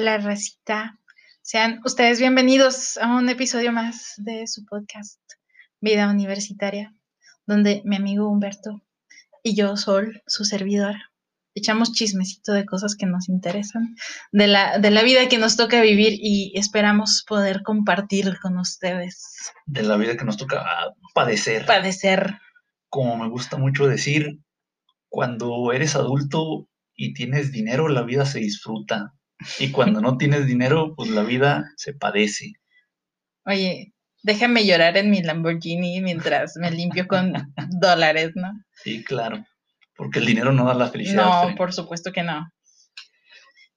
Hola, racita. Sean ustedes bienvenidos a un episodio más de su podcast Vida Universitaria, donde mi amigo Humberto y yo, Sol, su servidora, echamos chismecito de cosas que nos interesan, de la, de la vida que nos toca vivir y esperamos poder compartir con ustedes. De la vida que nos toca padecer. Padecer. Como me gusta mucho decir, cuando eres adulto y tienes dinero, la vida se disfruta. Y cuando no tienes dinero, pues la vida se padece. Oye, déjame llorar en mi Lamborghini mientras me limpio con dólares, ¿no? Sí, claro. Porque el dinero no da la felicidad. No, por supuesto que no.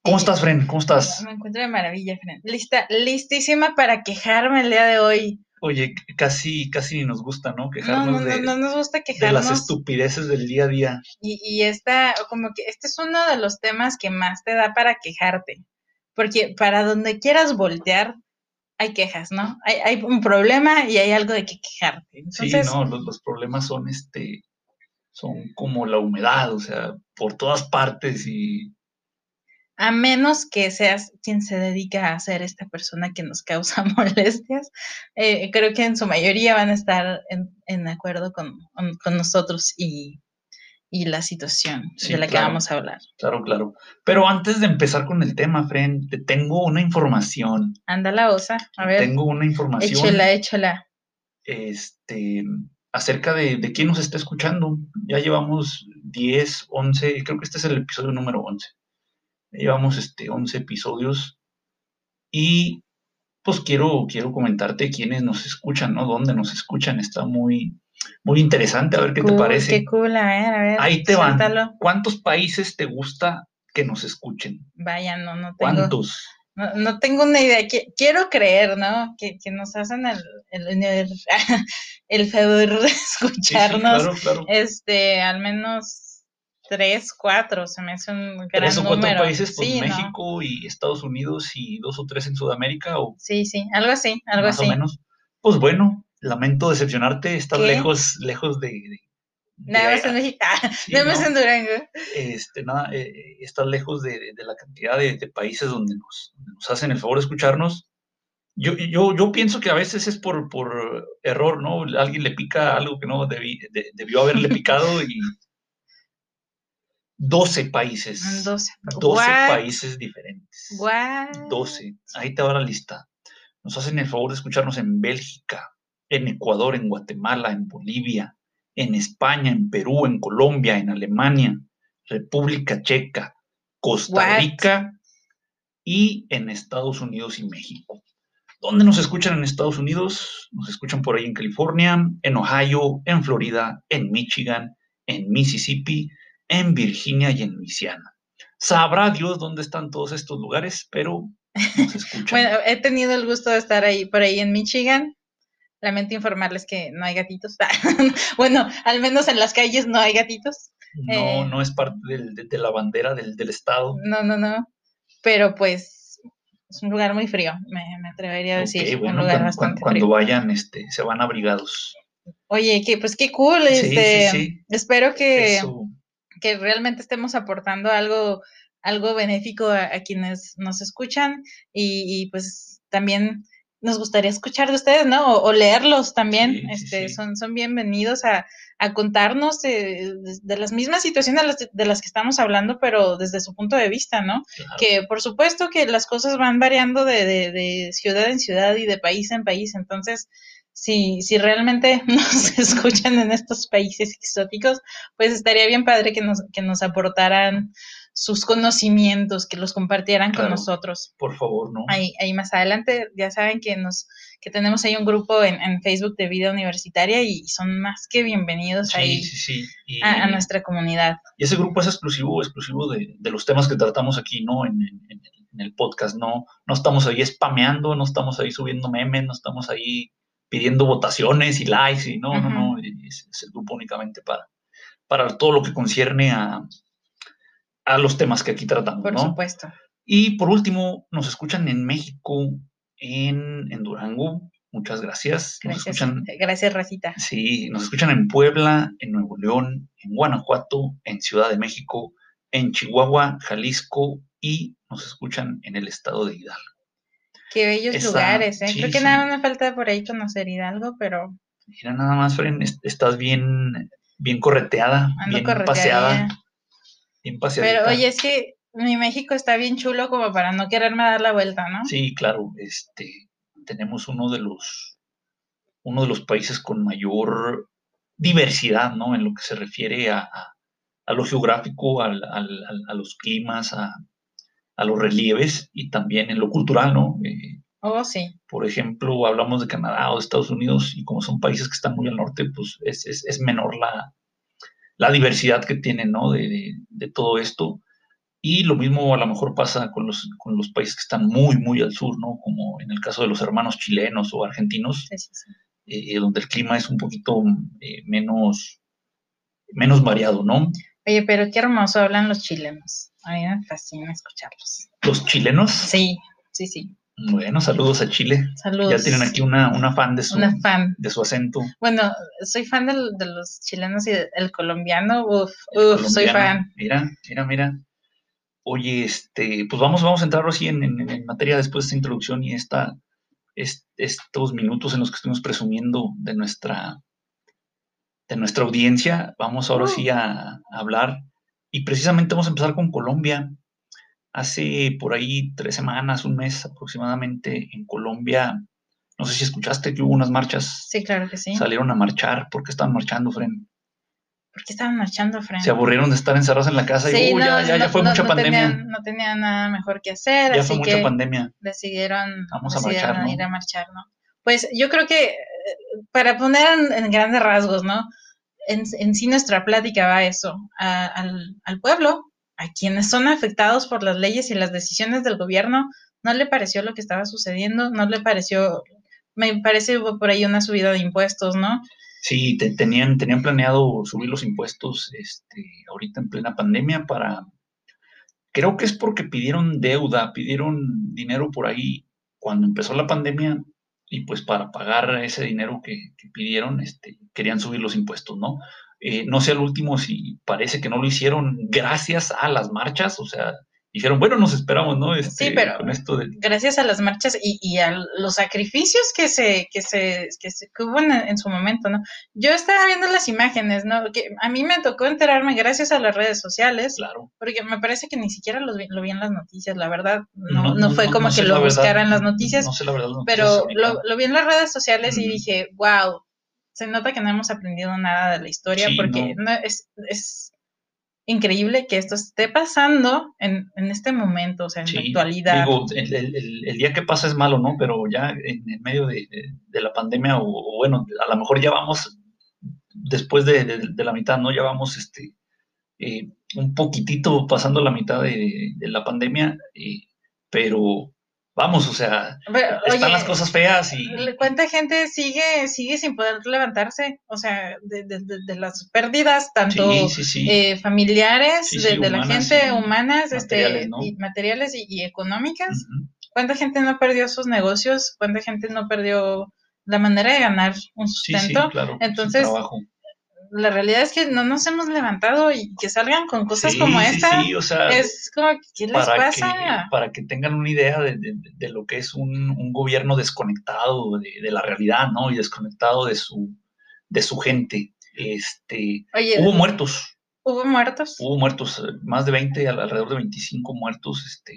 ¿Cómo estás, Fren? ¿Cómo estás? Me encuentro de maravilla, Fren. Lista, listísima para quejarme el día de hoy. Oye, casi, casi ni nos gusta, ¿no? Quejarnos no, no, no, nos gusta quejarnos. de las estupideces del día a día. Y, y esta, como que este es uno de los temas que más te da para quejarte. Porque para donde quieras voltear, hay quejas, ¿no? Hay, hay un problema y hay algo de que quejarte. sí, no, los, los problemas son este, son como la humedad, o sea, por todas partes y a menos que seas quien se dedica a ser esta persona que nos causa molestias, eh, creo que en su mayoría van a estar en, acuerdo con, nosotros y, la situación de la que vamos a hablar. Claro, claro. Pero antes de empezar con el tema, Fren, te tengo una información. Anda la osa, a ver. Tengo una información. Échala, échala. Este, acerca de, de quién nos está escuchando. Ya llevamos 10, 11, creo que este es el episodio número 11 Llevamos este, 11 episodios y pues quiero, quiero comentarte quiénes nos escuchan, ¿no? Dónde nos escuchan. Está muy, muy interesante. A ver qué te parece. Qué cool, a ver, a ver. Ahí te van. ¿Cuántos países te gusta que nos escuchen? Vaya, no, no tengo. ¿Cuántos? No, tengo una idea. Quiero creer, ¿no? Que, nos hacen el, el, el, favor de escucharnos. claro, claro. Este, al menos tres, cuatro, se me hace un gran Tres o cuatro países, pues México y Estados Unidos y dos o tres en Sudamérica. O sí, sí, algo así, algo más así. o menos. Pues bueno, lamento decepcionarte, estás lejos, lejos de... nada más en México, nada más en Durango. Este, nada, eh, estás lejos de, la cantidad de, países donde nos, nos hacen el favor de escucharnos. Yo, yo, yo, pienso que a veces es por, por error, ¿no? Alguien le pica algo que no debió haberle picado y 12 países. 12, 12 países diferentes. 12. Ahí te va la lista. Nos hacen el favor de escucharnos en Bélgica, en Ecuador, en Guatemala, en Bolivia, en España, en Perú, en Colombia, en Alemania, República Checa, Costa Rica y en Estados Unidos y México. ¿Dónde nos escuchan en Estados Unidos? Nos escuchan por ahí en California, en Ohio, en Florida, en Michigan, en Mississippi, en Virginia y en Luisiana. Sabrá Dios dónde están todos estos lugares, pero nos escuchan. bueno, he tenido el gusto de estar ahí por ahí en Michigan. Lamento informarles que no hay gatitos. bueno, al menos en las calles no hay gatitos. No, eh, no es parte de, la bandera del, estado. No, no, no. Pero pues es un lugar muy frío, me, atrevería a decir. un lugar cuando, bastante cuando vayan, este, se van abrigados. Oye, que pues qué cool. Este, Espero que, que realmente estemos aportando algo, algo benéfico a, quienes nos escuchan y, pues también nos gustaría escuchar de ustedes, ¿no? O, leerlos también, este, Son, son bienvenidos a, contarnos de, las mismas situaciones de las, que estamos hablando, pero desde su punto de vista, ¿no? Que por supuesto que las cosas van variando de, de, ciudad en ciudad y de país en país, entonces si, si realmente nos escuchan en estos países exóticos, pues estaría bien padre que nos, que nos aportaran sus conocimientos, que los compartieran con nosotros. Por favor, ¿no? Ahí, ahí más adelante, ya saben que nos, que tenemos ahí un grupo en, Facebook de vida universitaria y son más que bienvenidos ahí a, nuestra comunidad. Y ese grupo es exclusivo, exclusivo de, los temas que tratamos aquí, ¿no? En, en, el podcast, no, no estamos ahí spameando, no estamos ahí subiendo memes, no estamos ahí pidiendo votaciones y likes y no, no, no, es, el grupo únicamente para, para todo lo que concierne a, a los temas que aquí tratamos. Por supuesto. Y por último, nos escuchan en México, en, en Durango. Muchas gracias. Gracias, gracias, Racita. Sí, nos escuchan en Puebla, en Nuevo León, en Guanajuato, en Ciudad de México, en Chihuahua, Jalisco, y nos escuchan en el estado de Hidalgo. Qué bellos lugares, ¿eh? Creo que nada más me falta por ahí conocer Hidalgo, pero... Mira, nada más, Fren, estás bien, bien correteada, bien paseada. Bien paseada. Pero oye, es que mi México está bien chulo como para no quererme dar la vuelta, ¿no? Sí, claro, este, tenemos uno de los, uno de los países con mayor diversidad, ¿no? En lo que se refiere a, a, lo geográfico, a los climas, a, los relieves y también en lo cultural, ¿no? Eh, oh, sí. Por ejemplo, hablamos de Canadá o de Estados Unidos y como son países que están muy al norte, pues es, es, menor la, la, diversidad que tienen, ¿no? De, de, todo esto. Y lo mismo a lo mejor pasa con los, con los países que están muy, muy al sur, ¿no? Como en el caso de los hermanos chilenos o argentinos, eh, donde el clima es un poquito eh, menos, menos variado, ¿no? Oye, pero qué hermoso hablan los chilenos. A mí me fascina escucharlos. ¿Los chilenos? Sí, sí, sí. Bueno, saludos a Chile. Saludos. Ya tienen aquí una, una fan de su, fan. de su acento. Bueno, soy fan de los chilenos y del colombiano. Uf, uf, soy fan. Mira, mira, mira. Oye, este, pues vamos, vamos a entrar así en, en, materia después de esta introducción y esta, estos minutos en los que estuvimos presumiendo de nuestra, de nuestra audiencia. Vamos ahora sí a, hablar y precisamente vamos a empezar con Colombia. Hace por ahí tres semanas, un mes aproximadamente, en Colombia, no sé si escuchaste que hubo unas marchas. Sí, claro que sí. Salieron a marchar. ¿Por qué estaban marchando, Fren? ¿Por qué estaban marchando, Fran? Se aburrieron de estar encerrados en la casa y ya, ya, fue mucha pandemia. no tenían nada mejor que hacer. Ya fue mucha pandemia. Decidieron, Vamos a marchar, ir a marchar, ¿no? Pues yo creo que eh, para poner en, grandes rasgos, ¿no? En, en, sí nuestra plática va a eso, al, al pueblo, a quienes son afectados por las leyes y las decisiones del gobierno, no le pareció lo que estaba sucediendo, no le pareció, me parece por ahí una subida de impuestos, ¿no? Sí, tenían, tenían planeado subir los impuestos este, ahorita en plena pandemia para, creo que es porque pidieron deuda, pidieron dinero por ahí cuando empezó la pandemia y pues para pagar ese dinero que, pidieron, este, querían subir los impuestos, ¿no? Eh, no sé al último si parece que no lo hicieron gracias a las marchas, o sea, dijeron, bueno, nos esperamos, ¿no? Este, sí, pero gracias a las marchas y, a los sacrificios que se, que se, que se hubo en, su momento, ¿no? Yo estaba viendo las imágenes, ¿no? Que a mí me tocó enterarme gracias a las redes sociales, claro. porque me parece que ni siquiera lo vi, lo vi en las noticias, la verdad, no, no, fue como que lo buscara en las noticias, no sé la verdad, pero lo, lo, vi en las redes sociales y dije, wow, se nota que no hemos aprendido nada de la historia, porque no. es, es increíble que esto esté pasando en, este momento, o sea, en la actualidad. Digo, el, día que pasa es malo, ¿no? Pero ya en, medio de, la pandemia, o, bueno, a lo mejor ya vamos después de, la mitad, ¿no? Ya vamos este, eh, un poquitito pasando la mitad de, la pandemia, eh, pero vamos, o sea, están las cosas feas y... ¿Cuánta gente sigue, sigue sin poder levantarse? O sea, de, las pérdidas, tanto eh, familiares, de, la gente, humanas, este, y materiales y, económicas. ¿Cuánta gente no perdió sus negocios? ¿Cuánta gente no perdió la manera de ganar un sustento? Entonces, la realidad es que no nos hemos levantado y que salgan con cosas como esta. Sí, o sea, es como, ¿qué les pasa? para que tengan una idea de, lo que es un, gobierno desconectado de, la realidad, ¿no? Y desconectado de su, de su gente. Este, hubo muertos. Hubo muertos. Hubo muertos, más de 20, alrededor de 25 muertos, este,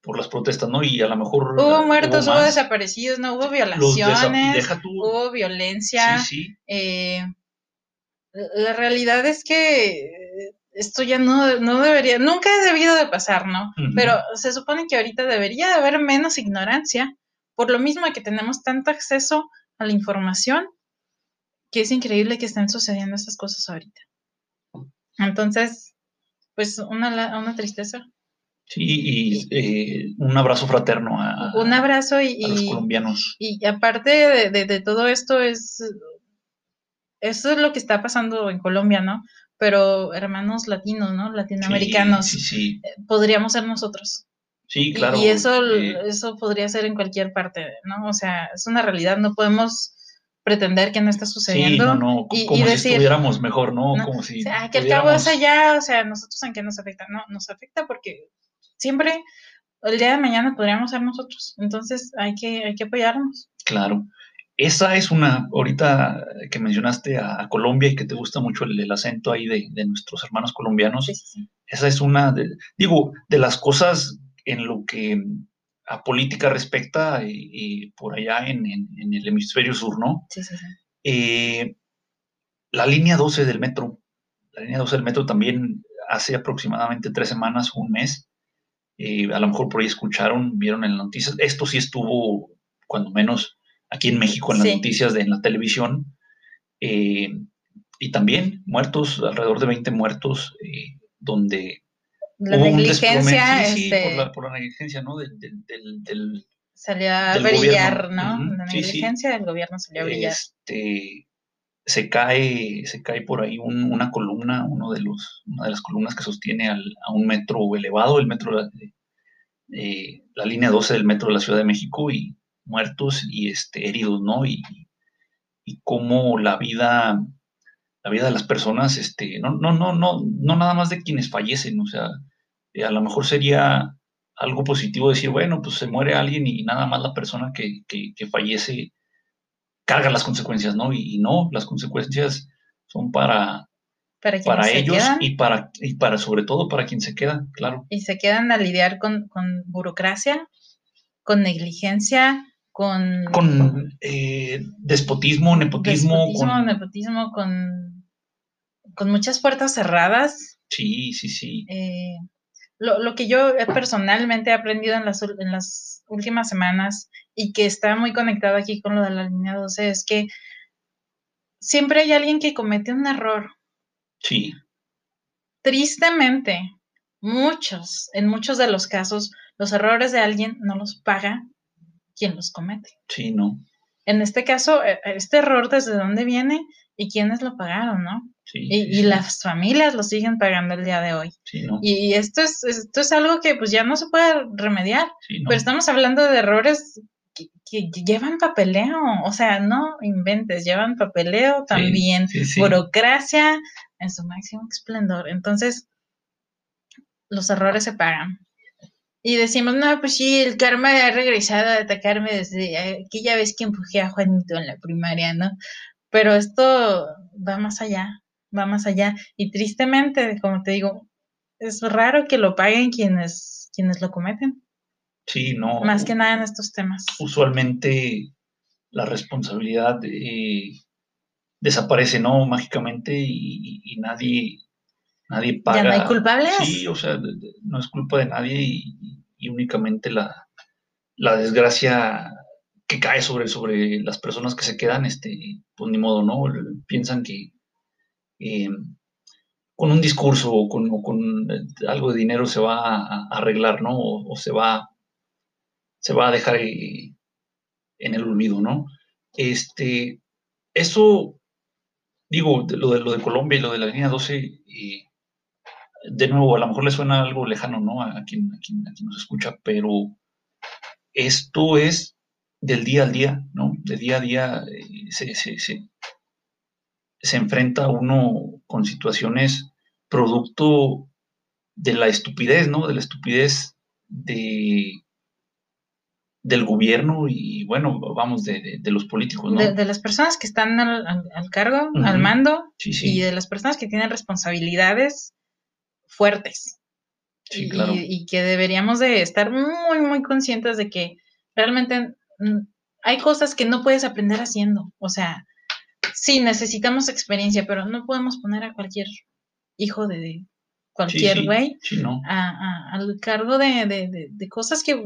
por las protestas, ¿no? Y a lo mejor... Hubo muertos, hubo, desaparecidos, ¿no? Hubo violaciones, hubo violencia. Sí, sí. Eh, la realidad es que esto ya no, no debería, nunca ha debido de pasar, ¿no? Pero se supone que ahorita debería de haber menos ignorancia, por lo mismo que tenemos tanto acceso a la información, que es increíble que estén sucediendo esas cosas ahorita. Entonces, pues una, una tristeza. Sí, y eh, un abrazo fraterno a, un abrazo y, los colombianos. Y, aparte de, de, todo esto es eso es lo que está pasando en Colombia, ¿no? Pero hermanos latinos, ¿no? Latinoamericanos, sí, sí, eh, podríamos ser nosotros. Sí, claro. Y, eso, eso podría ser en cualquier parte, ¿no? O sea, es una realidad, no podemos pretender que no está sucediendo. Sí, no, no, y, como si estuviéramos mejor, ¿no? Como si. O sea, que el cabo es allá, o sea, nosotros en qué nos afecta, no, nos afecta porque siempre el día de mañana podríamos ser nosotros. Entonces hay que, hay que apoyarnos. Claro. Esa es una, ahorita que mencionaste a, Colombia y que te gusta mucho el, acento ahí de, nuestros hermanos colombianos, esa es una, de, digo, de las cosas en lo que a política respecta y, por allá en, el hemisferio sur, ¿no? Sí, sí, sí. Eh, la línea 12 del metro, la línea 12 del metro también hace aproximadamente tres semanas, un mes, eh, a lo mejor por ahí escucharon, vieron en las noticias, esto sí estuvo cuando menos aquí en México en las noticias de en la televisión, eh, y también muertos, alrededor de 20 muertos, eh, donde la negligencia, sí, este, por, la, por, la, negligencia, ¿no? Del, del, del, salió a brillar, ¿no? la negligencia del gobierno salió a brillar. Este, se cae, se cae por ahí una columna, uno de los, una de las columnas que sostiene al, a un metro elevado, el metro, eh, la línea 12 del metro de la Ciudad de México, y muertos y este, heridos, ¿no? Y, y cómo la vida, la vida de las personas, este, no, no, no, no, no nada más de quienes fallecen, o sea, eh, a lo mejor sería algo positivo decir, bueno, pues se muere alguien y nada más la persona que, que, fallece carga las consecuencias, ¿no? Y, no, las consecuencias son para, para, ellos y para, y para sobre todo para quien se queda, claro. Y se quedan a lidiar con, con burocracia, con negligencia, con... Con eh, despotismo, nepotismo. con... nepotismo, con, con muchas puertas cerradas. Sí, sí, sí. Eh, lo, que yo personalmente he aprendido en las, en las últimas semanas y que está muy conectado aquí con lo de la línea 12 es que siempre hay alguien que comete un error. Sí. Tristemente, muchos, en muchos de los casos, los errores de alguien no los paga quién los comete. Sí, ¿no? En este caso, e, este error, ¿desde dónde viene y quiénes lo pagaron, no? Sí, y, las familias lo siguen pagando el día de hoy. Sí, ¿no? Y esto es, esto es algo que pues ya no se puede remediar. Pero estamos hablando de errores que, llevan papeleo, o sea, no inventes, llevan papeleo también, burocracia en su máximo esplendor. Entonces, los errores se pagan y decimos, no, pues sí, el karma ha regresado a atacarme desde aquella vez que empujé a Juanito en la primaria, ¿no? Pero esto va más allá, va más allá. Y tristemente, como te digo, es raro que lo paguen quienes, quienes lo cometen. Sí, no. Más que nada en estos temas. Usualmente la responsabilidad eh, desaparece, ¿no? Mágicamente y, nadie nadie paga. ¿Ya no hay culpables? Sí, o sea, no es culpa de nadie y, únicamente la, desgracia que cae sobre, sobre las personas que se quedan, este, pues ni modo, ¿no? Piensan que eh, con un discurso o con, con, algo de dinero se va a, arreglar, ¿no? O, se va, se va a dejar eh, en el olvido, ¿no? Este, eso, digo, lo de, lo de Colombia y lo de la línea 12, de nuevo, a lo mejor le suena algo lejano, ¿no? A quien, nos escucha, pero esto es del día al día, ¿no? De día a día eh, se, se, enfrenta uno con situaciones producto de la estupidez, ¿no? De la estupidez de, del gobierno y, bueno, vamos, de, los políticos, ¿no? De, las personas que están al, cargo, al mando, y de las personas que tienen responsabilidades fuertes. Sí, claro. y, que deberíamos de estar muy, muy conscientes de que realmente mm, hay cosas que no puedes aprender haciendo. O sea, sí, necesitamos experiencia, pero no podemos poner a cualquier hijo de cualquier güey al cargo de, de, cosas que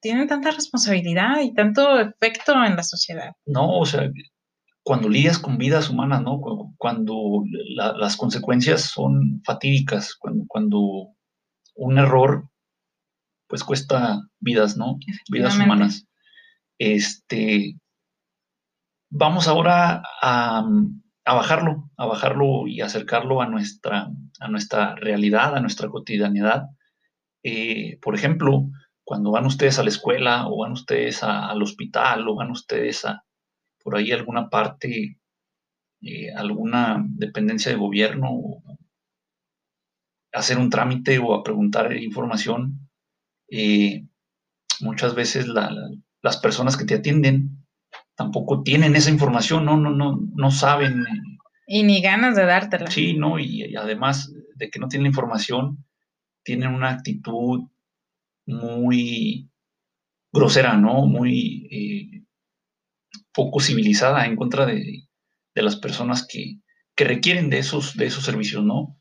tienen tanta responsabilidad y tanto efecto en la sociedad. No, o sea, cuando lidias con vidas humanas, ¿no? Cuando las consecuencias son fatídicas, cuando, cuando un error pues cuesta vidas, ¿no? Vidas humanas. Este, vamos ahora a, bajarlo, a bajarlo y acercarlo a nuestra, a nuestra realidad, a nuestra cotidianidad. Eh, por ejemplo, cuando van ustedes a la escuela o van ustedes al hospital o van ustedes a, por ahí alguna parte, eh, alguna dependencia de gobierno, hacer un trámite o a preguntar información, eh, muchas veces las personas que te atienden tampoco tienen esa información, no, no, no, no saben. Y ni ganas de dártela. Sí, ¿no? Y, además de que no tienen la información, tienen una actitud muy grosera, ¿no? Muy eh, poco civilizada en contra de, las personas que, que, requieren de esos, de esos servicios, ¿no?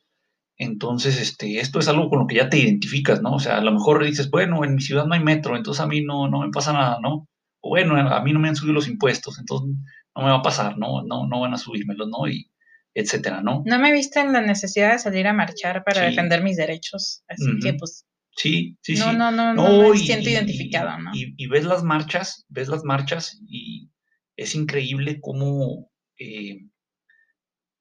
Entonces, este, esto es algo con lo que ya te identificas, ¿no? O sea, a lo mejor dices, bueno, en mi ciudad no hay metro, entonces a mí no, no me pasa nada, ¿no? O bueno, a mí no me han subido los impuestos, entonces no me va a pasar, ¿no? No, no van a subírmelos, ¿no? Y etcétera, ¿no? No me viste en la necesidad de salir a marchar para defender mis derechos, así que pues... Sí, sí, sí. No, no, no, no, me siento identificado, ¿no? Y, ves las marchas, ves las marchas y es increíble cómo... Eh,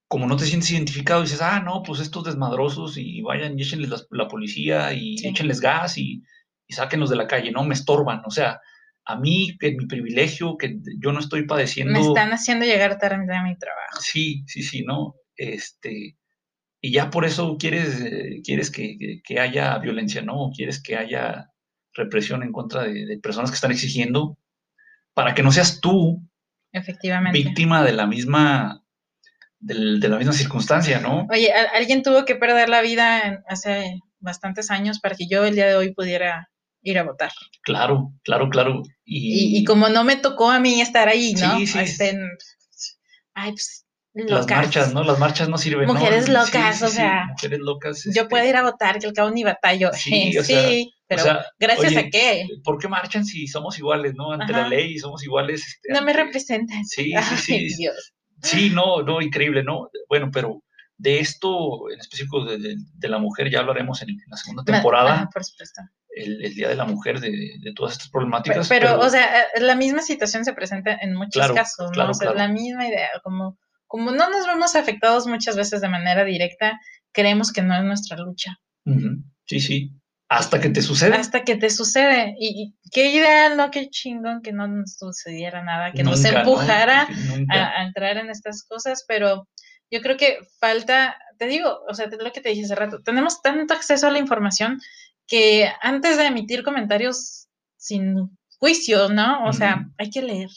como no te sientes identificado, dices, ah, no, pues estos desmadrosos y vayan y échenles la, policía y échenles gas y, y sáquenlos de la calle, no, me estorban, o sea, a mí, que mi privilegio, que yo no estoy padeciendo. Me están haciendo llegar tarde a mi trabajo. Sí, sí, sí, ¿no? Este, y ya por eso quieres, eh, quieres que, haya violencia, ¿no? Quieres que haya represión en contra de, personas que están exigiendo para que no seas tú Efectivamente. víctima de la misma de, la misma circunstancia, ¿no? Oye, alguien tuvo que perder la vida hace bastantes años para que yo el día de hoy pudiera ir a votar. Claro, claro, claro. Y, como no me tocó a mí estar ahí, ¿no? Sí, sí. Estén, ay, pues, locas. Las marchas, ¿no? Las marchas no sirven. Mujeres locas, o sea. mujeres locas. Yo este puedo ir a votar, que el cabo ni batallo. Sí, o sea, pero gracias a qué. ¿Por qué marchan si somos iguales, no? Ante la ley y somos iguales. Este, no me representan. Sí, sí, sí. Sí, no, no, increíble, ¿no? Bueno, pero de esto en específico de, la mujer ya hablaremos en, la segunda temporada. por supuesto el, Día de la Mujer de, todas estas problemáticas. Pero, o sea, eh, la misma situación se presenta en muchos casos, ¿no? o sea, la misma idea, como, como no nos vemos afectados muchas veces de manera directa, creemos que no es nuestra lucha. Sí, sí. Hasta que te sucede. Hasta que te sucede. Y, qué ideal, ¿no? Qué chingón que no nos sucediera nada, que nos empujara a, entrar en estas cosas, pero yo creo que falta, te digo, o sea, lo que te dije hace rato, tenemos tanto acceso a la información que antes de emitir comentarios sin juicio, ¿no? O sea, hay que leer,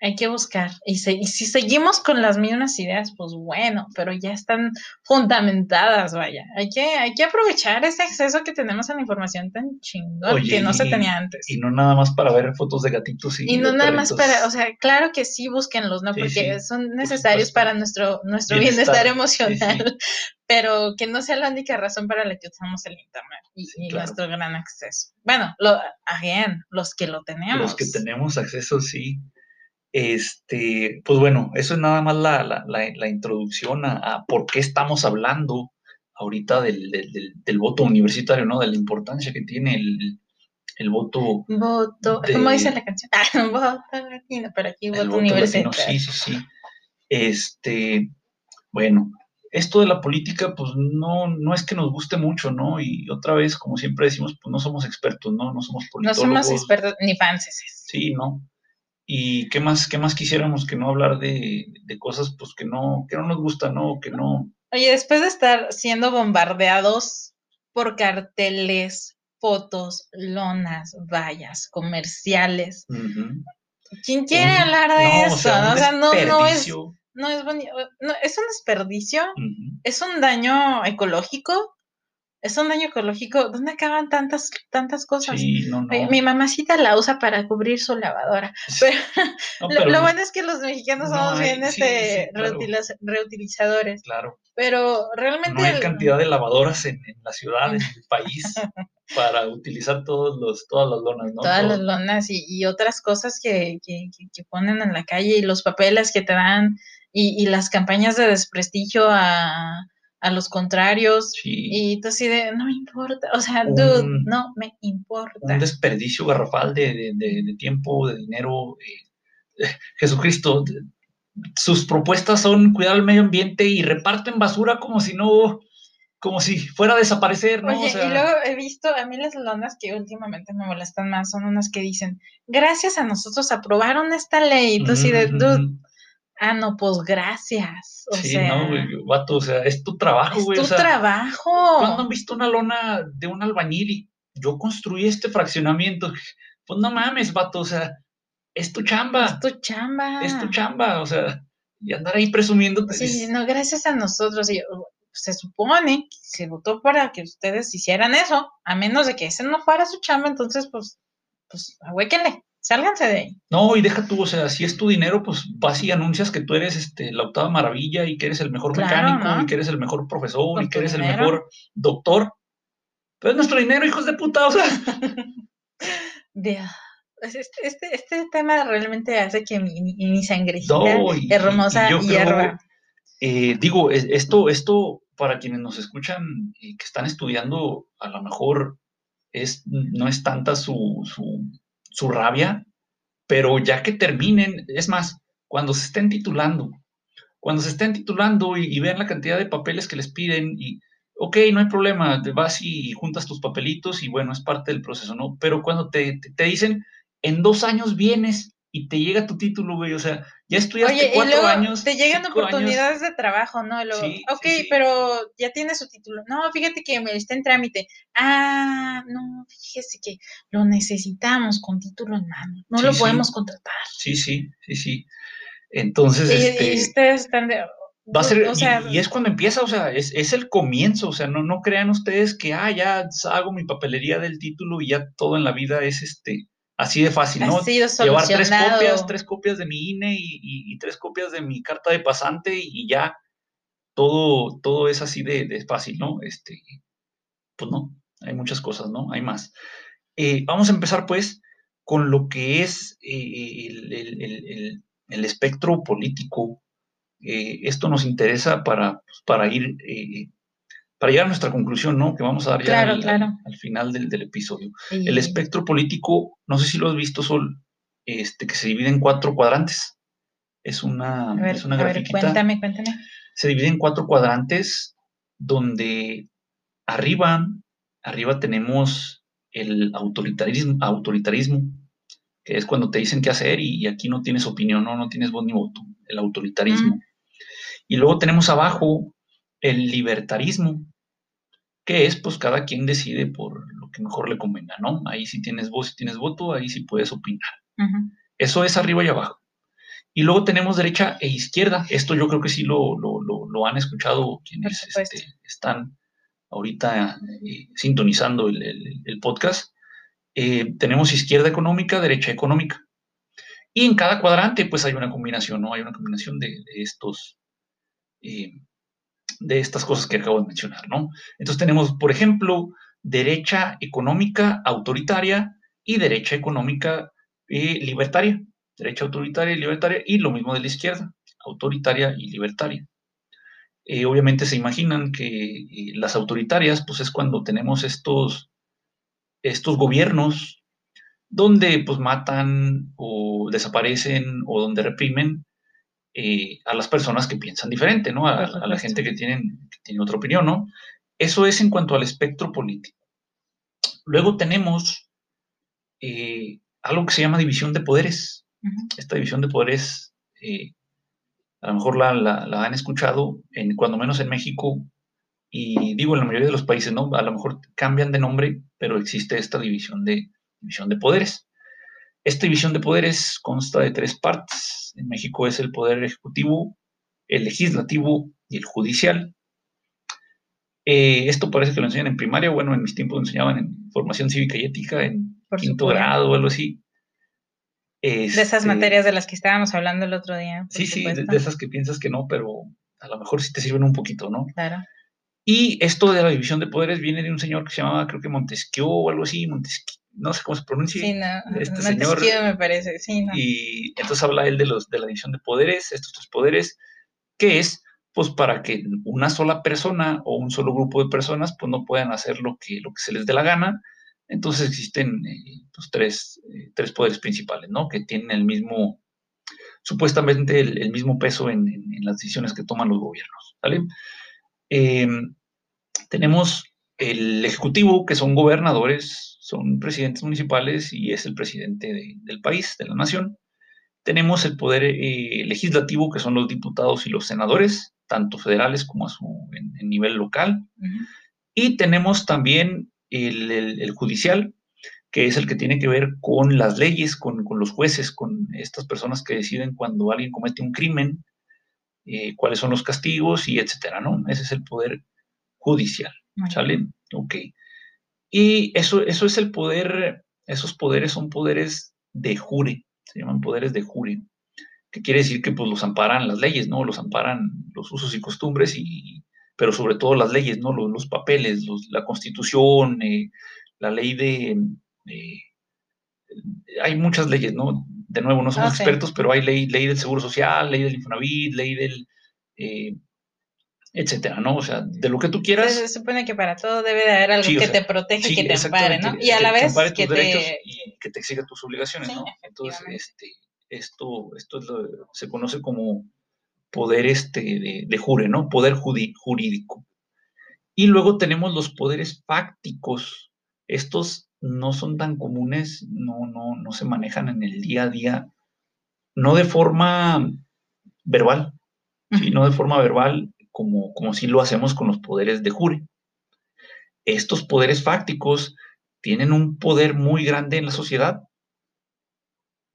hay que buscar. Y, si seguimos con las mismas ideas, pues bueno, pero ya están fundamentadas, vaya. Hay que, hay que aprovechar ese acceso que tenemos a la información tan chingón que no se tenía antes. Y no nada más para ver fotos de gatitos y. Y no nada más para, o sea, claro que sí, búsquenlos, ¿no? Porque son necesarios para nuestro, nuestro bienestar, emocional, pero que no sea la única razón para la que usamos el Internet y, nuestro gran acceso. Bueno, lo, again, los que lo tenemos. Los que tenemos acceso, sí. Este, pues bueno, eso es nada más la, introducción a, por qué estamos hablando ahorita del, voto universitario, ¿no? De la importancia que tiene el, voto. Voto, ¿cómo dice la canción? Ah, voto latino, pero aquí voto, universitario. sí, sí, sí. Este, bueno, esto de la política, pues no, no es que nos guste mucho, ¿no? Y otra vez, como siempre decimos, pues no somos expertos, ¿no? No somos políticos. No somos expertos ni fans. Sí, ¿no? Y qué más, qué más quisiéramos que no hablar de, cosas pues que no, que no nos gustan, ¿no? Que no. Oye, después de estar siendo bombardeados por carteles, fotos, lonas, vallas, comerciales. ¿Quién quiere hablar de eso? O sea, no, no es, no es bonito, no, es un desperdicio, es un daño ecológico, es un daño ecológico. ¿Dónde acaban tantas, tantas cosas? Mi mamacita la usa para cubrir su lavadora. Pero, lo, bueno es que los mexicanos somos bien este, reutilizadores. Claro. Pero realmente. No hay cantidad de lavadoras en, la ciudad, en el país, para utilizar todos los, todas las lonas, ¿no? Todas las lonas y, otras cosas que, que, que, ponen en la calle y los papeles que te dan y, y las campañas de desprestigio a a los contrarios. Y tú así de, no me importa, o sea, dude, no me importa. Un desperdicio garrafal de, tiempo, de dinero. Eh, Jesucristo, sus propuestas son cuidar el medio ambiente y reparten basura como si no, como si fuera a desaparecer, ¿no? Oye, y luego he visto, a mí las lonas que últimamente me molestan más son unas que dicen, gracias a nosotros aprobaron esta ley, y tú así de, dude, ah, no, pues gracias. O sí, no, güey, vato, o sea, es tu trabajo, güey. Es tu trabajo. ¿Cuándo han visto una lona de un albañil y yo construí este fraccionamiento. Pues no mames, vato, o sea, es tu chamba. Es tu chamba. Es tu chamba, o sea, y andar ahí presumiendo. Sí, no, gracias a nosotros. se supone que se votó para que ustedes hicieran eso, a menos de que ese no fuera su chamba, entonces, pues, pues, ahuéquenle. Sálganse de ahí. No, y deja tú, o sea, si es tu dinero, pues vas y anuncias que tú eres este, la octava maravilla y que eres el mejor mecánico y que eres el mejor profesor y que eres el mejor doctor. Pero es nuestro dinero, hijos de puta, o sea. Pues este, este, este, tema realmente hace que mi, mi sangrecita hermosa y, hierba. Eh, digo, esto, esto para quienes nos escuchan y que están estudiando, a lo mejor es, no es tanta su, su rabia, pero ya que terminen, es más, cuando se estén titulando, cuando se estén titulando y, vean la cantidad de papeles que les piden y, ok, no hay problema, te vas y juntas tus papelitos y bueno, es parte del proceso, ¿no? Pero cuando te, te dicen, en dos años vienes y te llega tu título, güey, o sea, ya estudiaste Oye, cuatro y luego años. Te llegan oportunidades de trabajo, ¿no? Luego, ok, pero ya tienes su título. No, fíjate que me está en trámite. Ah, no, fíjese que lo necesitamos con título en mano. No lo podemos contratar. Sí, sí, sí, sí. Entonces, este, y ustedes están de, Va a ser, y, es cuando empieza, o sea, es, es, el comienzo, o sea, no, no crean ustedes que, ah, ya hago mi papelería del título y ya todo en la vida es este, así de fácil, ¿no? Llevar tres copias, tres copias de mi INE y, tres copias de mi carta de pasante y ya todo, todo es así de, fácil, ¿no? Este, pues no, hay muchas cosas, ¿no? Hay más. Eh, vamos a empezar pues con lo que es eh, el, espectro político. Eh, esto nos interesa para, pues, para ir para llegar a nuestra conclusión, ¿no? Que vamos a dar ya al, final del, episodio. El espectro político, no sé si lo has visto, Sol, este, que se divide en cuatro cuadrantes. Es una, es una cuéntame, cuéntame. Se divide en cuatro cuadrantes donde arriba, arriba tenemos el autoritarismo, autoritarismo, que es cuando te dicen qué hacer y, aquí no tienes opinión, no, no tienes voz ni voto, el autoritarismo. Y luego tenemos abajo el libertarismo, que es pues cada quien decide por lo que mejor le convenga, ¿no? Ahí si tienes voz, y tienes voto, ahí sí puedes opinar. Eso es arriba y abajo. Y luego tenemos derecha e izquierda. Esto yo creo que sí lo, lo, han escuchado quienes este, están ahorita eh, sintonizando el, podcast. Eh, tenemos izquierda económica, derecha económica. Y en cada cuadrante, pues hay una combinación, ¿no? Hay una combinación de, estos, eh, de estas cosas que acabo de mencionar, ¿no? Entonces tenemos, por ejemplo, derecha económica autoritaria y derecha económica eh, libertaria. Derecha autoritaria y libertaria, y lo mismo de la izquierda, autoritaria y libertaria. Eh, obviamente se imaginan que eh, las autoritarias, pues es cuando tenemos estos, estos gobiernos donde pues matan o desaparecen o donde reprimen eh, a las personas que piensan diferente, ¿no? A, la gente que, tienen, tiene otra opinión, ¿no? Eso es en cuanto al espectro político. Luego tenemos eh, algo que se llama división de poderes. Esta división de poderes, eh, a lo mejor la, han escuchado, en, cuando menos en México, y digo en la mayoría de los países, ¿no? A lo mejor cambian de nombre, pero existe esta división de, división de poderes. Esta división de poderes consta de tres partes. En México es el poder ejecutivo, el legislativo y el judicial. Eh, esto parece que lo enseñan en primaria, bueno, en mis tiempos lo enseñaban en formación cívica y ética, en quinto grado o algo así. de esas este, materias de las que estábamos hablando el otro día. Sí, sí, de, esas que piensas que no, pero a lo mejor sí te sirven un poquito, ¿no? Claro. Y esto de la división de poderes viene de un señor que se llamaba, creo que Montesquieu o algo así, Montesquieu, no sé cómo se pronuncia. Sí, no, este señor. me parece, sí, no. Y entonces habla él de, los, de la división de poderes, estos tres poderes, que es pues para que una sola persona o un solo grupo de personas pues no puedan hacer lo que, lo que se les dé la gana. Entonces existen eh, pues, tres, eh, tres, poderes principales, ¿no? Que tienen el mismo, supuestamente el, mismo peso en, las decisiones que toman los gobiernos, ¿vale? Em, tenemos el Ejecutivo, que son gobernadores, son presidentes municipales y es el presidente del país, de la nación. Tenemos el poder eh, legislativo, que son los diputados y los senadores, tanto federales como a su, en, nivel local. Y tenemos también el, judicial, que es el que tiene que ver con las leyes, con, los jueces, con estas personas que deciden cuando alguien comete un crimen, eh, cuáles son los castigos y etcétera, ¿no? Ese es el poder judicial, ¿sale? Ok. Y eso, eso es el poder, esos poderes son poderes de jure, se llaman poderes de jure, que quiere decir que pues los amparan las leyes, ¿no? Los amparan los usos y costumbres, y, pero sobre todo las leyes, ¿no? Los, papeles, la constitución, eh, la ley de... hay muchas leyes, ¿no? De nuevo, no somos expertos, pero hay ley, ley del Seguro Social, ley del Infonavit, ley del... Eh, etcétera, ¿no? O sea, de lo que tú quieras. se supone que para todo debe de haber algo que te protege, y que te ampare, ¿no? Y a la vez que te... y que te exija tus obligaciones, ¿no? Entonces, este, esto, esto se conoce como poder este, de, jure, ¿no? Poder jurídico. Y luego tenemos los poderes fácticos. Estos no son tan comunes, no, no, no se manejan en el día a día, no de forma verbal, sino de forma verbal como, como si lo hacemos con los poderes de jure. Estos poderes fácticos tienen un poder muy grande en la sociedad,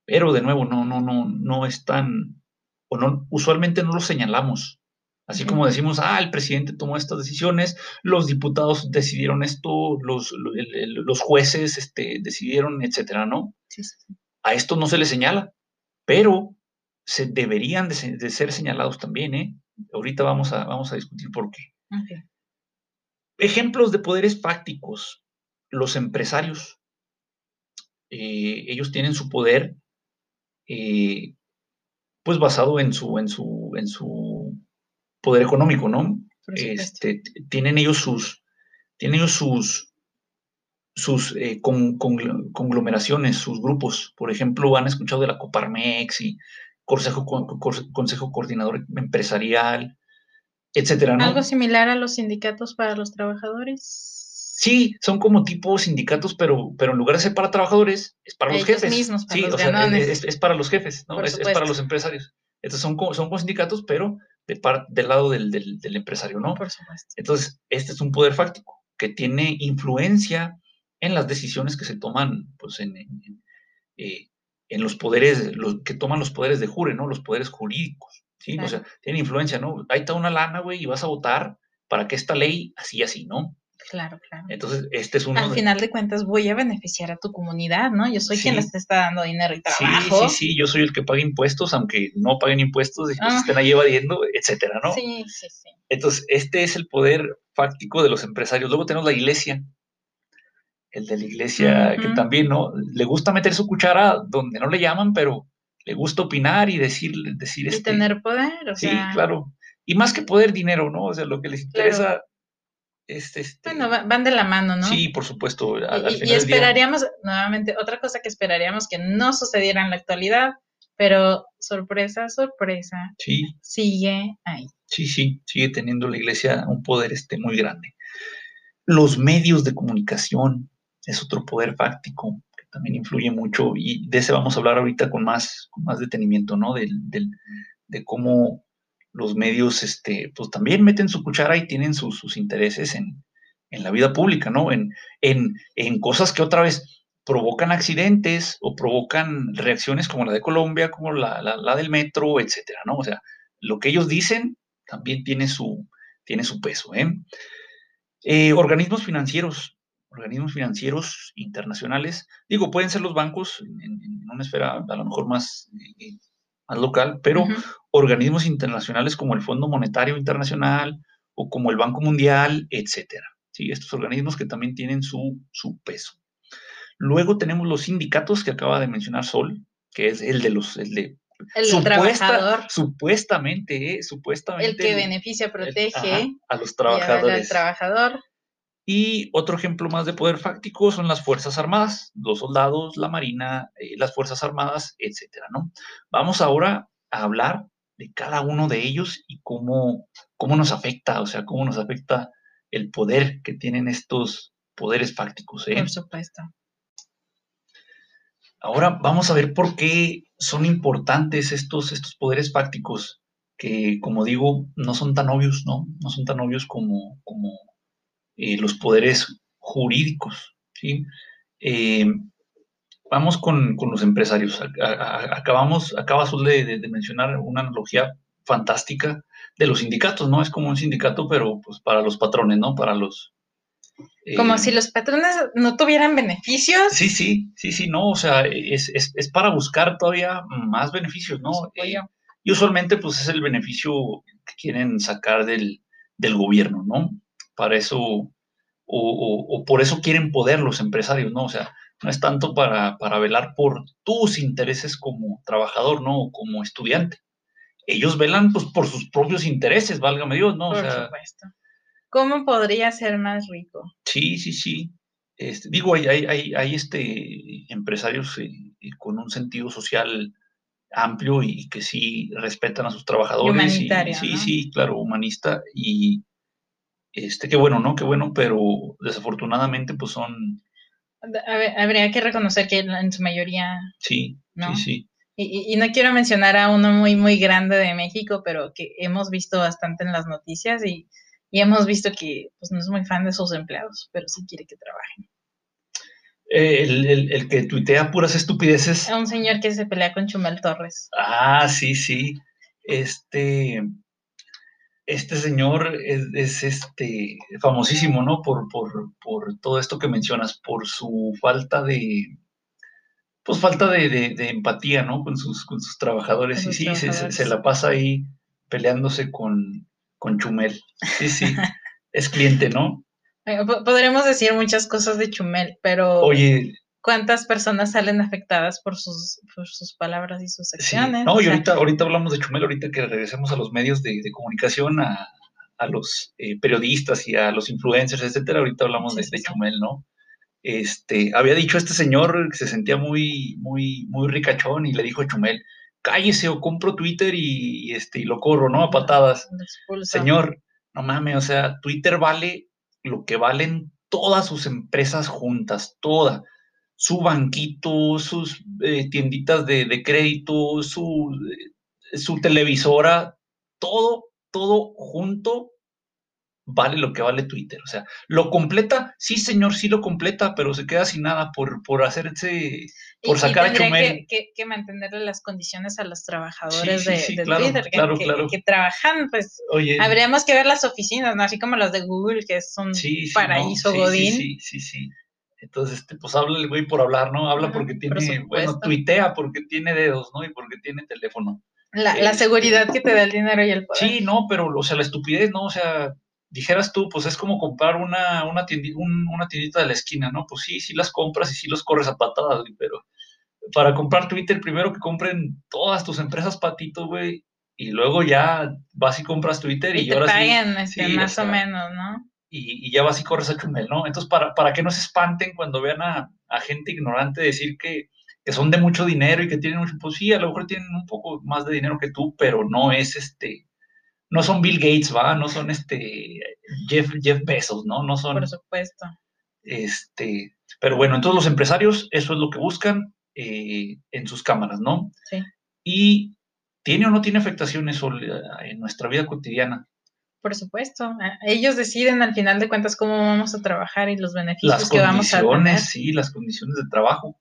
pero de nuevo no, no, no, no están, o no, usualmente no los señalamos. Así como decimos, ah, el presidente tomó estas decisiones, los diputados decidieron esto, los, los jueces este, decidieron, etcétera, ¿no? A esto no se le señala, pero se deberían de, ser señalados también, ¿eh? Ahorita vamos a, vamos a discutir por qué. Ejemplos de poderes fácticos. Los empresarios. Eh, ellos tienen su poder, eh, pues basado en su, en su, en su poder económico, ¿no? Este, tienen ellos sus, tienen ellos sus, sus eh, conglomeraciones, sus grupos. Por ejemplo, han escuchado de la Coparmex y Consejo, Consejo Coordinador Empresarial, etcétera. Algo similar a los sindicatos para los trabajadores. Sí, son como tipo sindicatos, pero, pero en lugar de ser para trabajadores, es para los jefes. Mismos, sí, o sea, es, para los jefes, ¿no? Es, para los empresarios. Entonces son, son como sindicatos, pero de del lado del, del, empresario, ¿no? Por supuesto. Entonces, este es un poder fáctico que tiene influencia en las decisiones que se toman, pues, en, eh, en los poderes, los que toman los poderes de jure, ¿no? Los poderes jurídicos, ¿sí? O sea, tiene influencia, ¿no? Ahí está una lana, güey, y vas a votar para que esta ley así, así, ¿no? Claro, claro. Entonces, este es uno. Al final de cuentas, voy a beneficiar a tu comunidad, ¿no? Yo soy quien les está dando dinero y trabajo. Sí, sí, sí, yo soy el que paga impuestos, aunque no paguen impuestos y ah. estén ahí evadiendo, etcétera, ¿no? Sí, sí, sí. Entonces, este es el poder fáctico de los empresarios. Luego tenemos la iglesia, el de la iglesia, que también, ¿no? Le gusta meter su cuchara donde no le llaman, pero le gusta opinar y decir, decir y este, tener poder, o sí, claro. Y más que poder, dinero, ¿no? O sea, lo que les interesa es este. Bueno, van de la mano, ¿no? Sí, por supuesto. y, esperaríamos, nuevamente, otra cosa que esperaríamos que no sucediera en la actualidad, pero sorpresa, sorpresa. Sí. Sigue ahí. Sí, sí, sigue teniendo la iglesia un poder este muy grande. Los medios de comunicación, es otro poder fáctico que también influye mucho y de ese vamos a hablar ahorita con más, con más detenimiento, ¿no? Del, de cómo los medios, este, pues también meten su cuchara y tienen sus intereses en, la vida pública, ¿no? En, en, cosas que otra vez provocan accidentes o provocan reacciones como la de Colombia, como la, la, del metro, etcétera, ¿no? O sea, lo que ellos dicen también tiene su, tiene su peso, ¿eh? eh organismos financieros, organismos financieros internacionales, digo, pueden ser los bancos en, una esfera a lo mejor más, eh, más local, pero organismos internacionales como el Fondo Monetario Internacional o como el Banco Mundial, etcétera. ¿sí? Estos organismos que también tienen su, su peso. Luego tenemos los sindicatos que acaba de mencionar Sol, que es el de los, el de el trabajador. Supuestamente, eh, supuestamente. El que beneficia, protege. a los trabajadores. El trabajador. Y otro ejemplo más de poder fáctico son las Fuerzas Armadas, los soldados, la Marina, eh, las Fuerzas Armadas, etcétera, ¿no? Vamos ahora a hablar de cada uno de ellos y cómo, cómo nos afecta, o sea, cómo nos afecta el poder que tienen estos poderes fácticos. ¿eh? Por supuesto. Ahora vamos a ver por qué son importantes estos, estos poderes fácticos que, como digo, no son tan obvios, ¿no? No son tan obvios como, como eh, los poderes jurídicos. ¿sí? Eh, vamos con, los empresarios. acabamos, acabas de, mencionar una analogía fantástica de los sindicatos, ¿no? Es como un sindicato, pero pues para los patrones, ¿no? Para los... como eh, si los patrones no tuvieran beneficios. Sí, sí, sí, sí, no, o sea, es, para buscar todavía más beneficios, ¿no? Eh, y usualmente, pues es el beneficio que quieren sacar del, del gobierno, ¿no? Para eso, o, o, por eso quieren poder los empresarios, ¿no? O sea, no es tanto para, para velar por tus intereses como trabajador, ¿no? O como estudiante. Ellos velan, pues, por sus propios intereses, válgame Dios, ¿no? Por supuesto. ¿Cómo podría ser más rico? Sí, sí, sí. Este, digo, hay, hay, hay, este, empresarios eh, con un sentido social amplio y que sí respetan a sus trabajadores. Humanitario, sí, sí, claro, humanista. Y este, qué bueno, ¿no? Qué bueno, pero desafortunadamente, pues son. habría que reconocer que en su mayoría. Sí, sí, sí. Y, no quiero mencionar a uno muy, muy grande de México, pero que hemos visto bastante en las noticias y, y hemos visto que pues, no es muy fan de sus empleados, pero sí quiere que trabajen. Eh, el, que tuitea puras estupideces. Un señor que se pelea con Chumel Torres. Ah, sí, sí. Este, este señor es, este famosísimo, ¿no? Por, por, todo esto que mencionas, por su falta de, pues falta de, empatía, ¿no? Con sus, con sus trabajadores. y sí, Se, la pasa ahí peleándose con, con Chumel. Sí, sí. es cliente, ¿no? Podremos decir muchas cosas de Chumel, pero Oye, ¿cuántas personas salen afectadas por sus, sus palabras y sus acciones? no, y ahorita, ahorita hablamos de Chumel, ahorita que regresemos a los medios de, comunicación, a, los eh, periodistas y a los influencers, etcétera, ahorita hablamos de, Chumel, ¿no? Este, había dicho este señor que se sentía muy, muy, muy ricachón y le dijo a Chumel, cállese o compro Twitter y, este, y lo corro, ¿no? A patadas. Señor, no mames, o sea, Twitter vale lo que valen todas sus empresas juntas, toda. Su banquito, sus eh, tienditas de, crédito, su, eh, su televisora, todo, todo junto vale lo que vale Twitter. O sea, ¿lo completa? Sí, señor, sí lo completa, pero se queda sin nada por, por hacerse, por sacar a Chumel. Que, que, mantenerle las condiciones a los trabajadores de, Twitter, que, que, trabajan, pues habríamos que ver las oficinas, ¿no? Así como las de Google, que es un paraíso godín. Sí, sí, sí, Entonces, este, pues habla el güey por hablar, ¿no? Habla porque tiene, bueno, tuitea porque tiene dedos, ¿no? Y porque tiene teléfono. La, la, este, seguridad que te da el dinero y el poder. Sí, no, pero, o sea, la estupidez, ¿no? O sea, dijeras tú, pues es como comprar una, una, una tiendita de la esquina, ¿no? Pues sí, sí las compras y sí los corres a patadas, güey, pero para comprar Twitter, primero que compren todas tus empresas patitos, güey, y luego ya vas y compras Twitter y, y te ahora paguen, este, más o, menos, ¿no? Y, ya vas y corres a Chumel, ¿no? Entonces, para, para que no se espanten cuando vean a, a gente ignorante decir que, que, son de mucho dinero y que tienen mucho, pues sí, a lo mejor tienen un poco más de dinero que tú, pero no es este, no son Bill Gates, ¿va? No son este Jeff, Jeff Bezos, ¿no? No son. Por supuesto. Este, pero bueno, entonces los empresarios, eso es lo que buscan eh, en sus cámaras, ¿no? Sí. Y ¿tiene o no tiene afectación eso en nuestra vida cotidiana? Por supuesto. Ellos deciden al final de cuentas cómo vamos a trabajar y los beneficios que vamos a tener. Sí, las condiciones de trabajo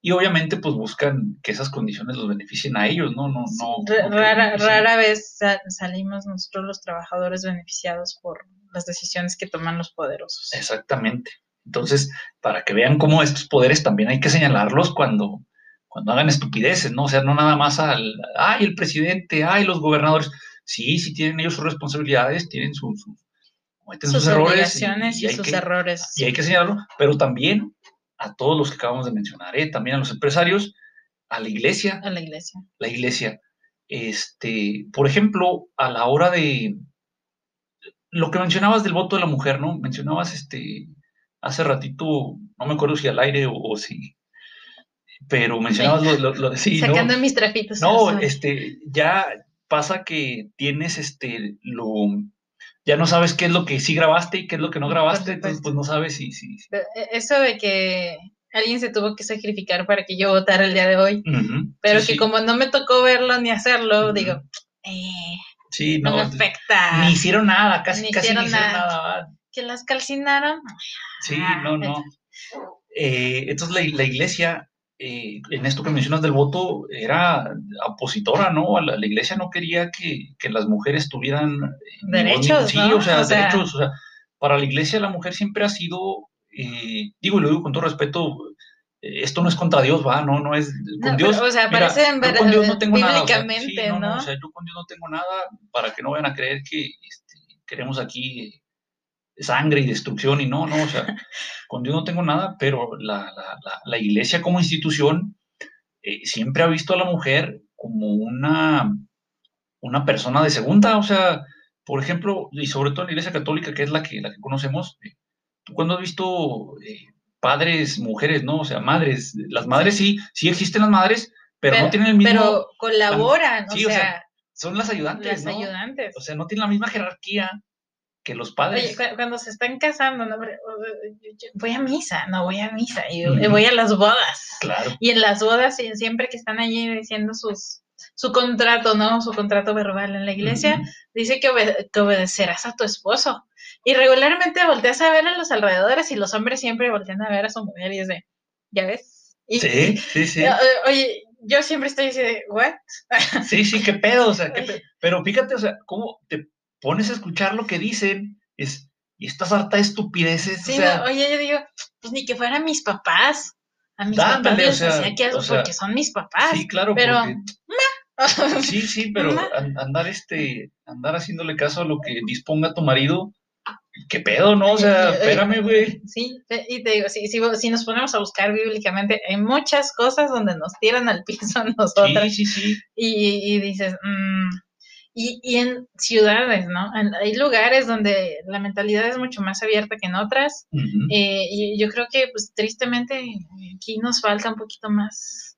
y obviamente pues buscan que esas condiciones los beneficien a ellos, ¿no? no, no rara, rara vez salimos nosotros los trabajadores beneficiados por las decisiones que toman los poderosos. Exactamente. Entonces, para que vean cómo estos poderes también hay que señalarlos cuando, cuando hagan estupideces, ¿no? O sea, no nada más al, ay, el presidente, ay, los gobernadores. Sí, sí tienen ellos sus responsabilidades, tienen sus, sus, errores. Y, sus errores. Y hay que señalarlo, pero también a todos los que acabamos de mencionar, ¿eh? también a los empresarios, a la iglesia. A la iglesia. La iglesia. Este, por ejemplo, a la hora de lo que mencionabas del voto de la mujer, ¿no? Mencionabas este hace ratito, no me acuerdo si al aire o, si, pero mencionabas lo, lo, sí, Sacando mis trapitos. No, este, ya pasa que tienes este lo ya no sabes qué es lo que sí grabaste y qué es lo que no grabaste, entonces pues no sabes si... si, e, Eso de que alguien se tuvo que sacrificar para que yo votara el día de hoy, pero que como no me tocó verlo ni hacerlo, digo, eh, sí, no, me afecta. Ni hicieron nada, casi, ni casi hicieron ni hicieron nada. que las calcinaron. Sí, no, no. Eh, entonces la, iglesia, eh, en esto que mencionas del voto, era opositora, ¿no? La, la iglesia no quería que, las mujeres tuvieran eh, derechos. sí, o sea, derechos. O sea, para la iglesia la mujer siempre ha sido, digo y lo digo con todo respeto, esto no es contra Dios, va, no, no es con Dios. o sea, parece en verdad, con Dios no tengo nada. O sea, no, o sea, yo con Dios no tengo nada para que no vayan a creer que este, queremos aquí sangre y destrucción y no, no, o sea, con Dios no tengo nada, pero la, iglesia como institución eh, siempre ha visto a la mujer como una, una persona de segunda, o sea, por ejemplo, y sobre todo en la iglesia católica, que es la que, la que conocemos, eh, ¿tú cuando has visto eh, padres, mujeres, no? O sea, madres, las madres sí, sí existen las madres, pero, no tienen el mismo... Pero colaboran, o, sea, son las ayudantes, las ayudantes. O sea, no tienen la misma jerarquía que los padres. Oye, cuando se están casando, no, voy a misa, no voy a misa, y voy a las bodas. Claro. Y en las bodas, siempre que están allí diciendo sus, su contrato, ¿no? Su contrato verbal en la iglesia, dice que, obedecerás a tu esposo. Y regularmente volteas a ver a los alrededores y los hombres siempre voltean a ver a su mujer y es de, ¿ya ves? sí, sí, sí. Oye, yo siempre estoy así de, ¿what? sí, sí, qué pedo, o sea, qué pedo. Pero fíjate, o sea, cómo te pones a escuchar lo que dicen, es, y estas harta estupideces. Sí, oye, yo digo, pues ni que fueran mis papás. A mis papás les decía que algo porque son mis papás. Sí, claro, pero. sí, sí, pero andar este, andar haciéndole caso a lo que disponga tu marido, ¿Qué pedo, no? O sea, espérame, güey. Sí, y te digo, si, si, nos ponemos a buscar bíblicamente, hay muchas cosas donde nos tiran al piso a nosotros. Sí, sí, sí. Y, y dices, mmm, y, y, en ciudades, ¿no? hay lugares donde la mentalidad es mucho más abierta que en otras. Eh, y yo creo que, pues, tristemente, aquí nos falta un poquito más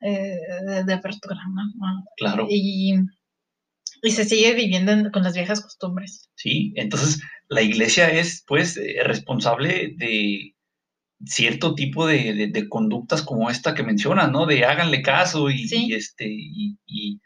eh, de, apertura, ¿no? Claro. Y, y se sigue viviendo con las viejas costumbres. Sí, entonces la iglesia es, pues, eh, responsable de cierto tipo de, de, conductas como esta que mencionas, ¿no? De háganle caso y, y este, y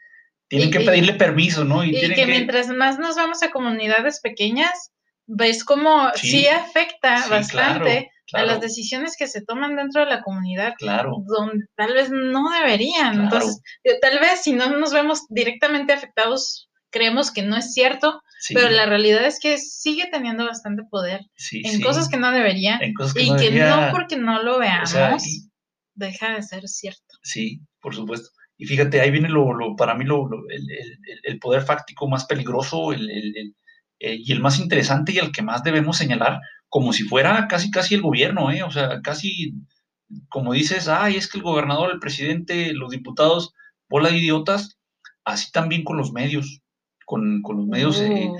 tienen que pedirle permiso, ¿no? Y, que, mientras más nos vamos a comunidades pequeñas, ves como sí, afecta bastante a las decisiones que se toman dentro de la comunidad, claro. donde tal vez no deberían. Entonces, tal vez si no nos vemos directamente afectados, creemos que no es cierto, pero la realidad es que sigue teniendo bastante poder en cosas que no deberían y que no porque no lo veamos, deja de ser cierto. Sí, por supuesto. Y fíjate, ahí viene lo, para mí lo, el, poder fáctico más peligroso el, eh, y el más interesante y el que más debemos señalar como si fuera casi casi el gobierno, ¿eh? o sea, casi como dices, ay, es que el gobernador, el presidente, los diputados, bola de idiotas, así también con los medios, con, los medios eh, oh.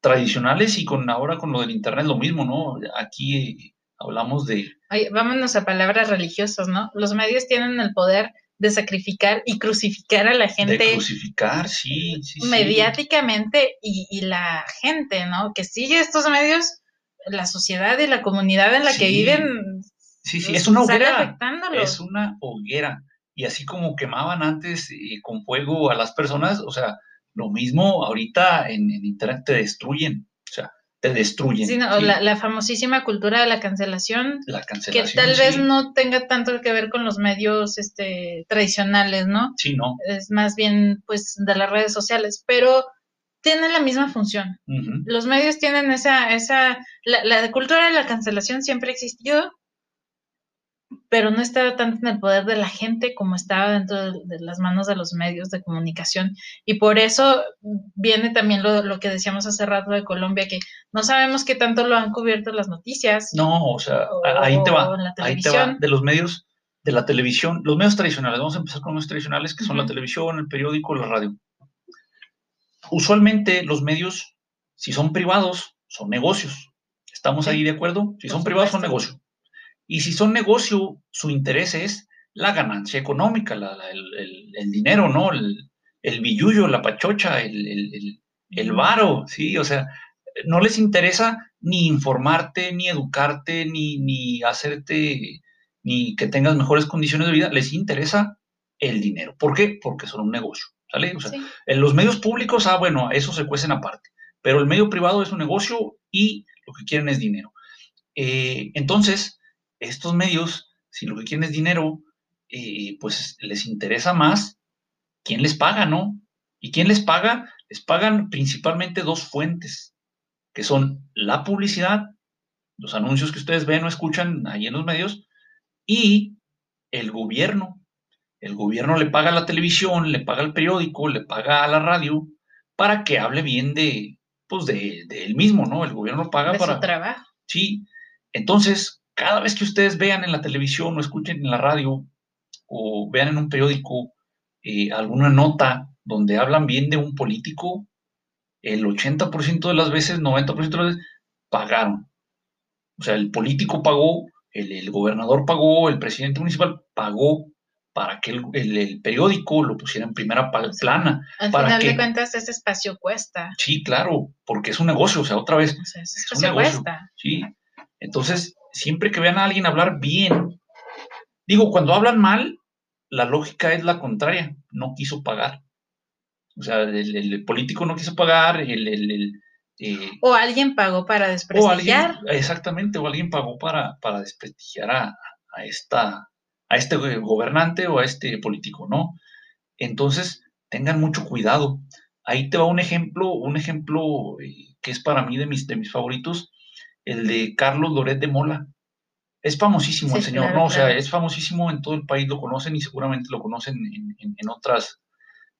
tradicionales y con ahora con lo del internet lo mismo, ¿no? Aquí eh, hablamos de... vámonos a palabras religiosas, ¿no? Los medios tienen el poder de sacrificar y crucificar a la gente. De crucificar, sí, sí, Mediáticamente Y, la gente, ¿no? Que sigue estos medios, la sociedad y la comunidad en la que viven. Sí, sí, es una hoguera. Es una hoguera. Y así como quemaban antes eh, con fuego a las personas, o sea, lo mismo ahorita en, en Internet te destruyen. O sea, te destruyen. Sí, La, famosísima cultura de la cancelación, que tal vez no tenga tanto que ver con los medios este, tradicionales, ¿no? Sí, no. Es más bien, pues, de las redes sociales, pero tiene la misma función. Los medios tienen esa, esa, la, la cultura de la cancelación siempre ha existido, pero no estaba tanto en el poder de la gente como estaba dentro de, las manos de los medios de comunicación. Y por eso viene también lo, que decíamos hace rato de Colombia, que no sabemos qué tanto lo han cubierto las noticias. No, o sea, ahí te va. Ahí te va de los medios, de la televisión, los medios tradicionales. Vamos a empezar con los medios tradicionales, que son la televisión, el periódico, la radio. Usualmente los medios, si son privados, son negocios. ¿Estamos ahí de acuerdo? Si son privados, son negocios. Y si son negocio, su interés es la ganancia económica, el, dinero, ¿no? El, el billullo, la pachocha, el, el, varo, ¿sí? O sea, no les interesa ni informarte, ni educarte, ni, ni hacerte, ni que tengas mejores condiciones de vida, les interesa el dinero. ¿Por qué? Porque son un negocio, ¿sale? O sea, en los medios públicos, ah, bueno, eso se cuecen aparte, pero el medio privado es un negocio y lo que quieren es dinero. Eh, entonces, estos medios, si lo que quieren es dinero, eh, pues les interesa más quién les paga, ¿no? ¿Y quién les paga? Les pagan principalmente dos fuentes, que son la publicidad, los anuncios que ustedes ven o escuchan ahí en los medios, y el gobierno. El gobierno le paga a la televisión, le paga al periódico, le paga a la radio para que hable bien de, pues de, él mismo, ¿no? El gobierno paga para... Su trabajo. Sí. Entonces, cada vez que ustedes vean en la televisión o escuchen en la radio o vean en un periódico eh, alguna nota donde hablan bien de un político, el 80% de las veces, 90% de las veces, pagaron. O sea, el político pagó, el, gobernador pagó, el presidente municipal pagó para que el, periódico lo pusiera en primera plana. Al para final de cuentas, ese espacio cuesta. Sí, claro, porque es un negocio, o sea, otra vez. ese espacio cuesta. Sí. Entonces, siempre que vean a alguien hablar bien, digo, cuando hablan mal, la lógica es la contraria, no quiso pagar. O sea, el, político no quiso pagar, el... Eh, o alguien pagó para desprestigiar. exactamente, o alguien pagó para, para desprestigiar a, esta, a este gobernante o a este político, ¿no? Entonces, tengan mucho cuidado. Ahí te va un ejemplo, un ejemplo eh, que es para mí de mis, de mis favoritos, el de Carlos Loret de Mola. Es famosísimo el señor, ¿no? O sea, es famosísimo en todo el país, lo conocen y seguramente lo conocen en, otras,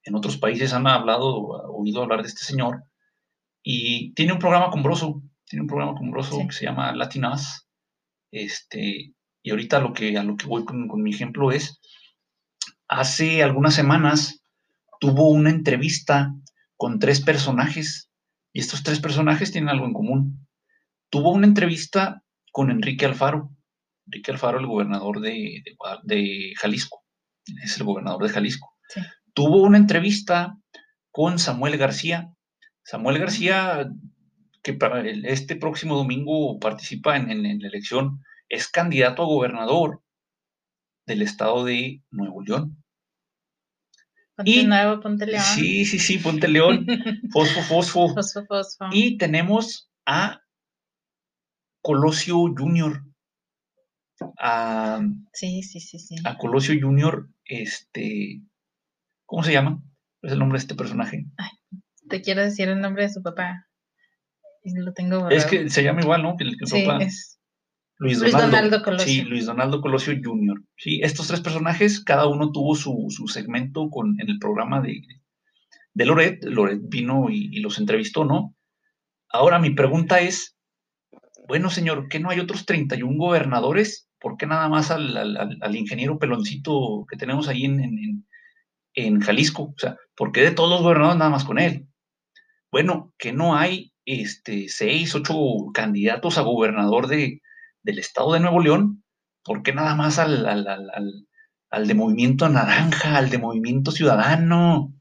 en otros países, han hablado, oído hablar de este señor. Y tiene un programa con Broso, tiene un programa que se llama Latinas. Este, y ahorita lo que, a lo que voy con, con mi ejemplo es, hace algunas semanas tuvo una entrevista con tres personajes y estos tres personajes tienen algo en común. Tuvo una entrevista con Enrique Alfaro. Enrique Alfaro, el gobernador de, Jalisco, es el gobernador de Jalisco. Tuvo una entrevista con Samuel García. Samuel García, que para este próximo domingo participa en, la elección, es candidato a gobernador del estado de Nuevo León. Ponte Nuevo, Ponte León. Sí, sí, sí, Ponte León. fosfo, fosfo. Fosfo, fosfo. Y tenemos a Colosio Junior a, sí, sí, sí, sí. a Colosio Junior, este, ¿cómo se llama? Es el nombre de este personaje. te quiero decir el nombre de su papá. Lo tengo Es que se llama igual, ¿no? El, sí, papá. Es Luis Donaldo, Colosio. Sí, Luis Donaldo Colosio Jr. Sí, estos tres personajes, cada uno tuvo su, su segmento con, en el programa de, de Loret. Loret vino y, y, los entrevistó, ¿no? Ahora mi pregunta es, bueno, señor, ¿qué no hay otros 31 gobernadores ¿por qué nada más al, ingeniero peloncito que tenemos ahí en, en, Jalisco? O sea, ¿por qué de todos los gobernadores nada más con él? Bueno, que no hay este, seis, ocho candidatos a gobernador de, del estado de Nuevo León, ¿por qué nada más al, al, de Movimiento Naranja, al de Movimiento Ciudadano?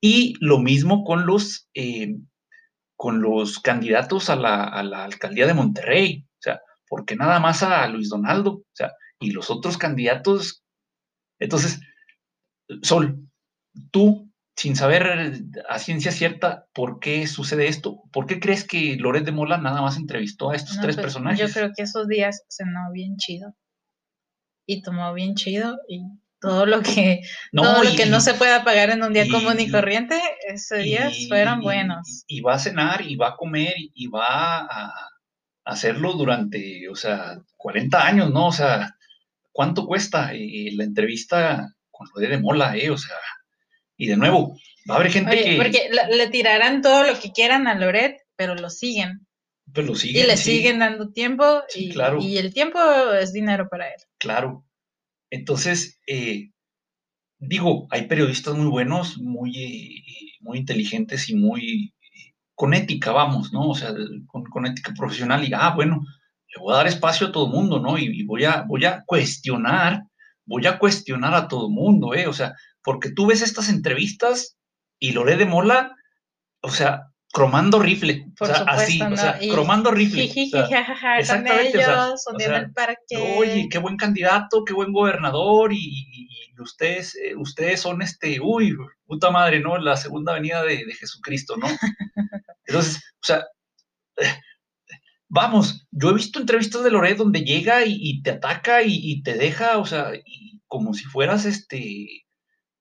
Y lo mismo con los, eh, con los candidatos a la, a la alcaldía de Monterrey porque nada más a Luis Donaldo, o sea, y los otros candidatos. Entonces, Sol, tú, sin saber a ciencia cierta por qué sucede esto, ¿por qué crees que Loret de Mola nada más entrevistó a estos tres pues, personajes? Yo creo que esos días cenó bien chido y tomó bien chido y todo lo que no, todo lo que no se pueda pagar en un día común y corriente, esos días fueron buenos. Y va a cenar y va a comer y va a, hacerlo durante, o sea, 40 años, ¿no? O sea, ¿cuánto cuesta y la entrevista con lo de Mola, eh? O sea, y de nuevo, va a haber gente que... Porque le tirarán todo lo que quieran a Loret, pero lo siguen. Pero lo siguen. Y le siguen dando tiempo y, claro. y el tiempo es dinero para él. Claro. Entonces, eh, digo, hay periodistas muy buenos, muy, muy inteligentes y muy con ética, vamos, ¿no? O sea, con, ética profesional y, ah, bueno, le voy a dar espacio a todo el mundo, ¿no? Y, voy, a, voy a cuestionar, voy a cuestionar a todo el mundo, ¿eh? O sea, porque tú ves estas entrevistas y Lore de Mola, o sea, cromando rifle, o sea, así, o sea, cromando rifle. exactamente, Oye, qué buen candidato, qué buen gobernador y, ustedes, eh, ustedes son este, uy, puta madre, ¿no? La segunda venida de, de Jesucristo, ¿no? Entonces, o sea, vamos, yo he visto entrevistas de Loret donde llega y, te ataca y, te deja, o sea, como si fueras este,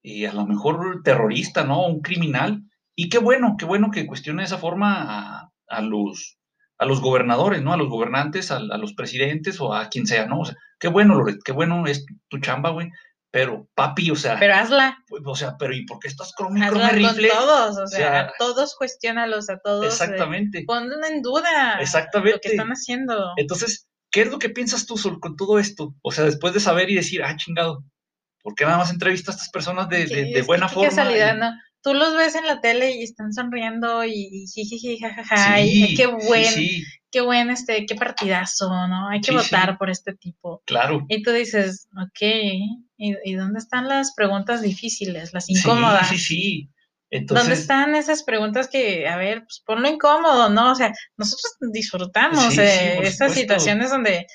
eh, a lo mejor terrorista, ¿no? Un criminal. Y qué bueno, qué bueno que cuestione de esa forma a, los, a los gobernadores, ¿no? A los gobernantes, a, los presidentes o a quien sea, ¿no? O sea, qué bueno, Loret, qué bueno es tu chamba, güey. Pero, papi, o sea. Pero hazla. Pues, o sea, pero ¿y por qué estás con Hazla rifle? Con todos, o sea, a todos cuestiónalos, a todos. Eh, exactamente. Eh, en duda. Exactamente. Lo que están haciendo. Entonces, ¿qué es lo que piensas tú con todo esto? O sea, después de saber y decir, ah, chingado, ¿por qué nada más entrevistas a estas personas de, de, buena forma? Qué casualidad, ¿no? Tú los ves en la tele y están sonriendo y jiji, jajaja, y qué buen, qué buen, este, qué partidazo, ¿no? Hay que votar por este tipo. Claro. Y tú dices, ok, ¿y, dónde están las preguntas difíciles, las incómodas? Sí, sí, sí. Entonces, ¿Dónde están esas preguntas que, a ver, pues ponlo incómodo, ¿no? O sea, nosotros disfrutamos de estas situaciones donde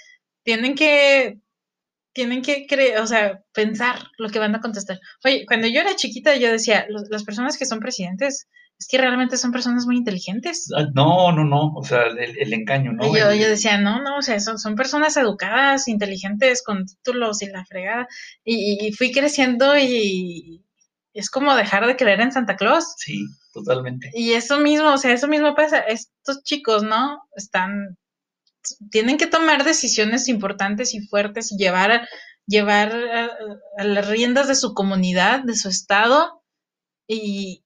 tienen que tienen que creer, o sea, pensar lo que van a contestar. Oye, cuando yo era chiquita, yo decía, las personas que son presidentes, es que realmente son personas muy inteligentes. Ah, no, no, no, o sea, el, engaño, ¿no? yo, yo decía, no, no, o sea, son, son personas educadas, inteligentes, con títulos y la fregada. Y, fui creciendo y es como dejar de creer en Santa Claus. Sí, totalmente. Y eso mismo, o sea, eso mismo pasa. Estos chicos, ¿no? Están tienen que tomar decisiones importantes y fuertes y llevar, llevar a, las riendas de su comunidad, de su estado, y,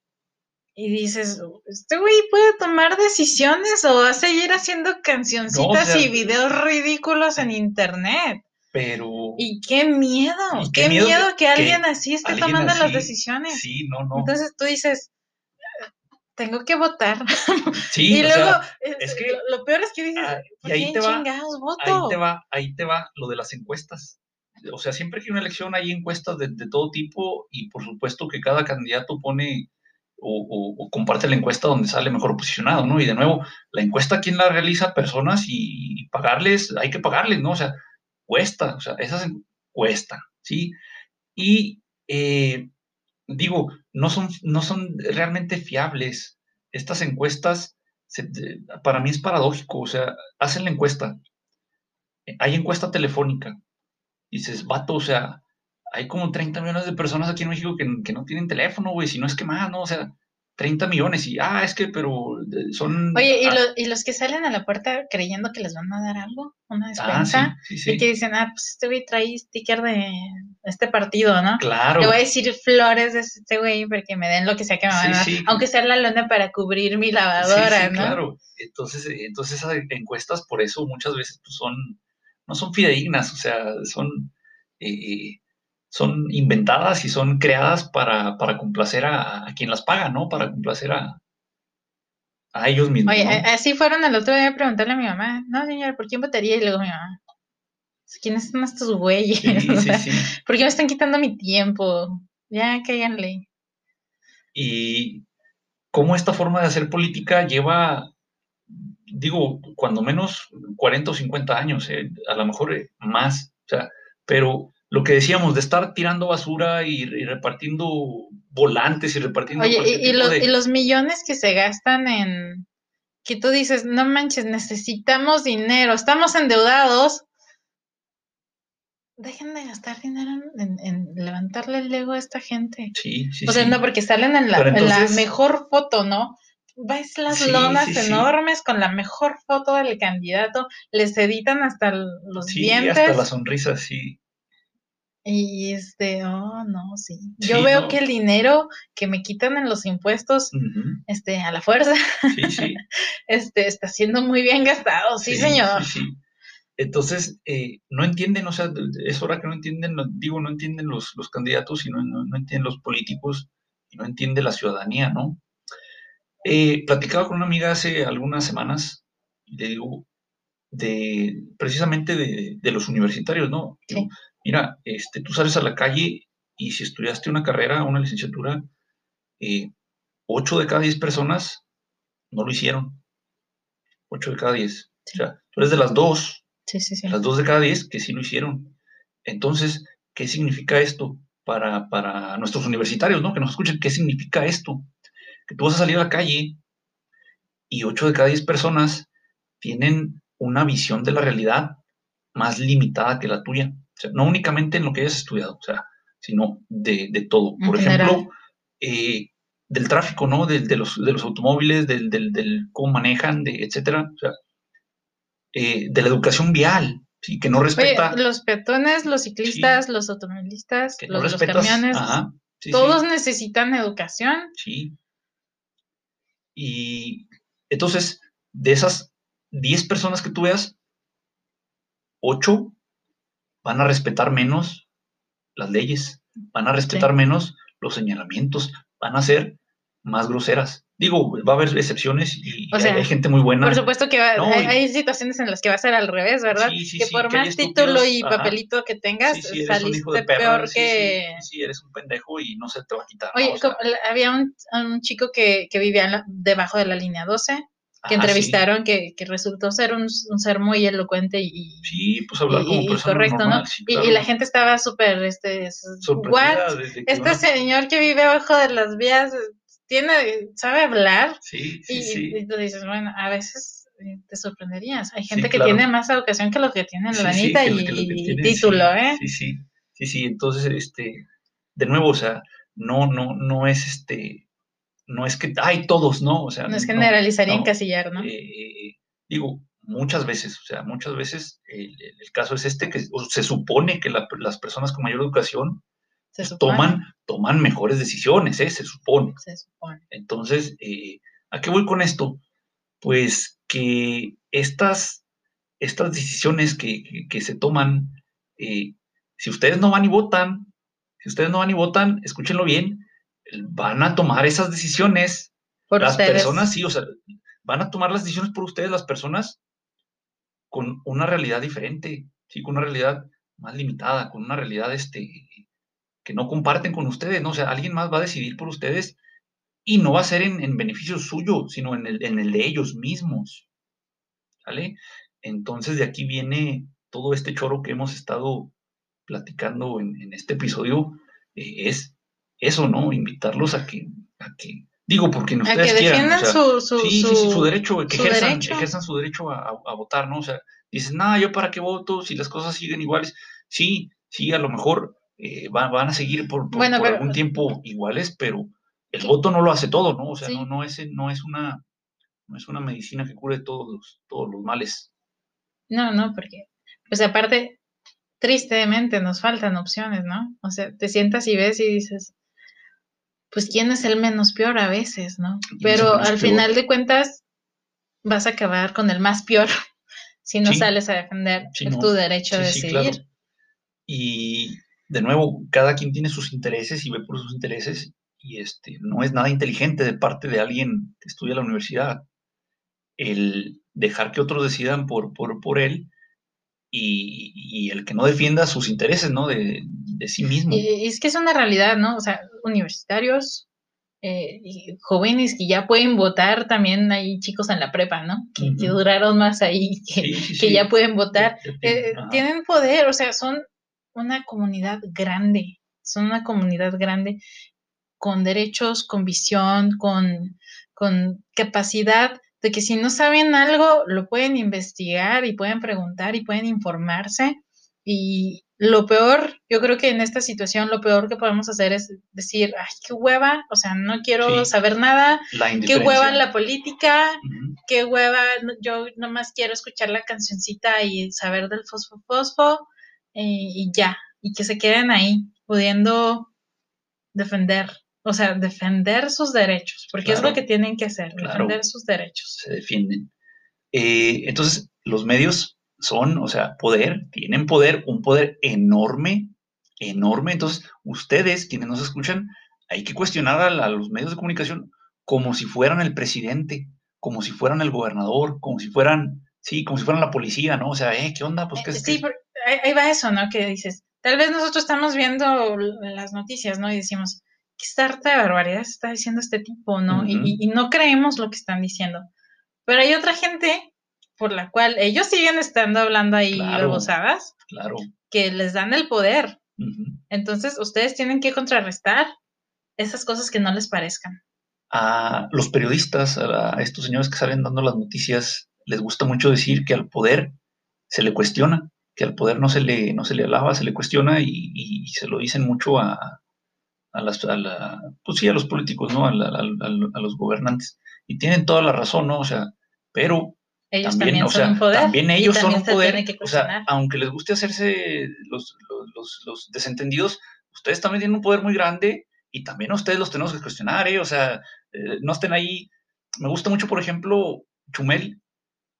dices, ¿este güey puede tomar decisiones o va a seguir haciendo cancioncitas y videos ridículos en internet? Pero. Y qué miedo, qué, miedo, que, alguien así esté tomando las decisiones. Sí, no, no. Entonces tú dices, tengo que votar. Sí, y luego, es que, lo, peor es que dices, ah, y ahí te va, Ahí te va, ahí te va lo de las encuestas. O sea, siempre que hay una elección hay encuestas de, todo tipo y por supuesto que cada candidato pone o, comparte la encuesta donde sale mejor posicionado, ¿no? Y de nuevo, la encuesta, ¿quién la realiza? Personas y, pagarles, hay que pagarles, ¿no? O sea, cuesta, o sea, esas cuestan, ¿sí? Y eh, digo, no son, no son realmente fiables. Estas encuestas, para mí es paradójico, o sea, hacen la encuesta, hay encuesta telefónica, y dices, vato, o sea, hay como 30 millones de personas aquí en México que, que no tienen teléfono, güey, si no es que más, ¿no? O sea, 30 millones y, ah, es que, pero son... Oye, ¿y, ah ¿y, los que salen a la puerta creyendo que les van a dar algo? ¿Una ah, despensa? Y que dicen, ah, pues este güey trae sticker de este partido, ¿no? Claro. Le voy a decir flores de este güey porque me den lo que sea que me van a dar, aunque sea la lona para cubrir mi lavadora, ¿no? claro. Entonces, entonces esas encuestas por eso muchas veces pues, son, no son fidedignas, o sea, son... Eh, son inventadas y son creadas para, complacer a, quien las paga, ¿no? Para complacer a, a ellos mismos. Oye, así fueron el otro día a preguntarle a mi mamá, no, señor, ¿por quién votaría? Y luego mi mamá, ¿quiénes son estos güeyes? Sí, sí, sí. ¿Por qué me están quitando mi tiempo? Ya, cáiganle. Y cómo esta forma de hacer política lleva, digo, cuando menos 40 o 50 años, eh, a lo mejor eh, más, o sea, pero lo que decíamos, de estar tirando basura y, repartiendo volantes y repartiendo... Oye, y, los, millones que se gastan en... Que tú dices, no manches, necesitamos dinero, estamos endeudados. Dejen de gastar dinero en, levantarle el ego a esta gente. Sí, sí. O sea, no, porque salen en la, mejor foto, ¿no? ves las lonas enormes con la mejor foto del candidato, les editan hasta los dientes. hasta la sonrisa, sí. Y este, oh, no, sí. Yo veo que el dinero que me quitan en los impuestos, este, a la fuerza, este, está siendo muy bien gastado, sí, señor. Entonces, eh, no entienden, o sea, es hora que no entienden, digo, no entienden los, los candidatos y no, no, entienden los políticos y no entiende la ciudadanía, ¿no? Eh, platicaba con una amiga hace algunas semanas le digo, de, precisamente de, de los universitarios, ¿no? Sí mira, este, tú sales a la calle y si estudiaste una carrera, una licenciatura, eh, 8 de cada 10 personas no lo hicieron. 8 de cada 10. O sea, tú eres de las dos, sí, sí, sí. las dos de cada 10 que sí lo hicieron. Entonces, ¿qué significa esto para, para nuestros universitarios, ¿no? Que nos escuchen, ¿qué significa esto? Que tú vas a salir a la calle y 8 de cada 10 personas tienen una visión de la realidad más limitada que la tuya. O sea, no únicamente en lo que hayas estudiado, o sea, sino de, todo. Por ejemplo, eh, del tráfico, ¿no? De, los, de los automóviles, del, del, cómo manejan, de, etcétera. O sea, eh, de la educación vial, ¿sí? que no respeta. los peatones, los ciclistas, los automovilistas, los, camiones, todos necesitan educación. Sí. Y entonces, de esas 10 personas que tú veas, 8 van a respetar menos las leyes, van a respetar menos los señalamientos, van a ser más groseras. Digo, va a haber excepciones y hay, gente muy buena. Por supuesto que hay, situaciones en las que va a ser al revés, ¿verdad? que por más título y papelito que tengas, saliste peor que... Sí, eres un pendejo y no se te va a quitar. Oye, había un, un, chico que, que vivía debajo de la línea 12 que entrevistaron que, que, resultó ser un, un, ser muy elocuente y, sí, pues hablar como persona correcto, ¿no? y, la gente estaba súper, este, what? Este señor que vive abajo de las vías tiene, sabe hablar. Sí, sí, y, sí. y tú dices, bueno, a veces eh, te sorprenderías. Hay gente que tiene más educación que los que tienen la vanita y, título, ¿eh? Sí, sí, sí, sí. Entonces, este, de nuevo, o sea, no, no, no es este no es que hay todos, ¿no? O sea, no es generalizar y encasillar, ¿no? Eh, digo, muchas veces, o sea, muchas veces el, caso es este, que se supone que las personas con mayor educación toman, toman mejores decisiones, ¿eh? Se supone. Se supone. Entonces, eh, ¿a qué voy con esto? Pues que estas, estas decisiones que, que se toman, eh, si ustedes no van y votan, si ustedes no van y votan, escúchenlo bien, van a tomar esas decisiones. las personas, sí, o sea, van a tomar las decisiones por ustedes, las personas con una realidad diferente, sí, con una realidad más limitada, con una realidad este, que no comparten con ustedes, ¿no? O sea, alguien más va a decidir por ustedes y no va a ser en, beneficio suyo, sino en el, en el, de ellos mismos. ¿Vale? Entonces de aquí viene todo este choro que hemos estado platicando en, este episodio, eh, es eso, ¿no? Invitarlos a que, a que digo, porque ustedes a que quieran. su, su, sí, sí, su derecho, que ejerzan, su derecho a, votar, ¿no? O sea, dicen, nada, yo para qué voto si las cosas siguen iguales. Sí, sí, a lo mejor eh, van, a seguir por, algún tiempo iguales, pero el voto no lo hace todo, ¿no? O sea, no, no, es, no, es una, no es una medicina que cure todos los, todos los males. No, no, porque, pues aparte, tristemente nos faltan opciones, ¿no? O sea, te sientas y ves y dices, pues quién es el menos peor a veces, ¿no? Pero al final de cuentas vas a acabar con el más peor si no sales a defender tu derecho a decidir. Y de nuevo, cada quien tiene sus intereses y ve por sus intereses y este no es nada inteligente de parte de alguien que estudia en la universidad el dejar que otros decidan por, por, por él y, el que no defienda sus intereses, ¿no? De, sí mismo. Y es que es una realidad, ¿no? O sea, universitarios, eh, jóvenes que ya pueden votar, también hay chicos en la prepa, ¿no? Que, duraron más ahí, que, ya pueden votar. Eh, tienen poder, o sea, son una comunidad grande, son una comunidad grande con derechos, con visión, con, con capacidad de que si no saben algo, lo pueden investigar y pueden preguntar y pueden informarse. Y lo peor, yo creo que en esta situación lo peor que podemos hacer es decir, ay, qué hueva, o sea, no quiero saber nada, qué hueva en la política, qué hueva, yo nomás quiero escuchar la cancioncita y saber del fosfo fosfo y ya, y que se queden ahí pudiendo defender o sea, defender sus derechos, porque es lo que tienen que hacer, defender sus derechos. Se defienden. Eh, entonces, los medios son, o sea, poder, tienen poder, un poder enorme, enorme. Entonces, ustedes, quienes nos escuchan, hay que cuestionar a, los medios de comunicación como si fueran el presidente, como si fueran el gobernador, como si fueran, sí, como si fueran la policía, ¿no? O sea, ¿eh? ¿qué onda? Pues, ¿qué, eh, sí, ahí va eso, ¿no? Que dices, tal vez nosotros estamos viendo las noticias, ¿no? Y decimos, qué harta de barbaridad está diciendo este tipo, ¿no? y, no creemos lo que están diciendo. Pero hay otra gente por la cual ellos siguen estando hablando ahí claro, claro. que les dan el poder. Entonces, ustedes tienen que contrarrestar esas cosas que no les parezcan. A los periodistas, a estos señores que salen dando las noticias, les gusta mucho decir que al poder se le cuestiona, que al poder no se le, no se le alaba, se le cuestiona y, se lo dicen mucho a, a, las, a, la, pues sí, a los políticos, ¿no? A, a, los gobernantes. Y tienen toda la razón, ¿no? O sea, pero ellos también, son un poder. También ellos son un poder. O sea, aunque les guste hacerse los, los, los, desentendidos, ustedes también tienen un poder muy grande y también a ustedes los tenemos que cuestionar, ¿eh? O sea, eh, no estén ahí. Me gusta mucho, por ejemplo, Chumel,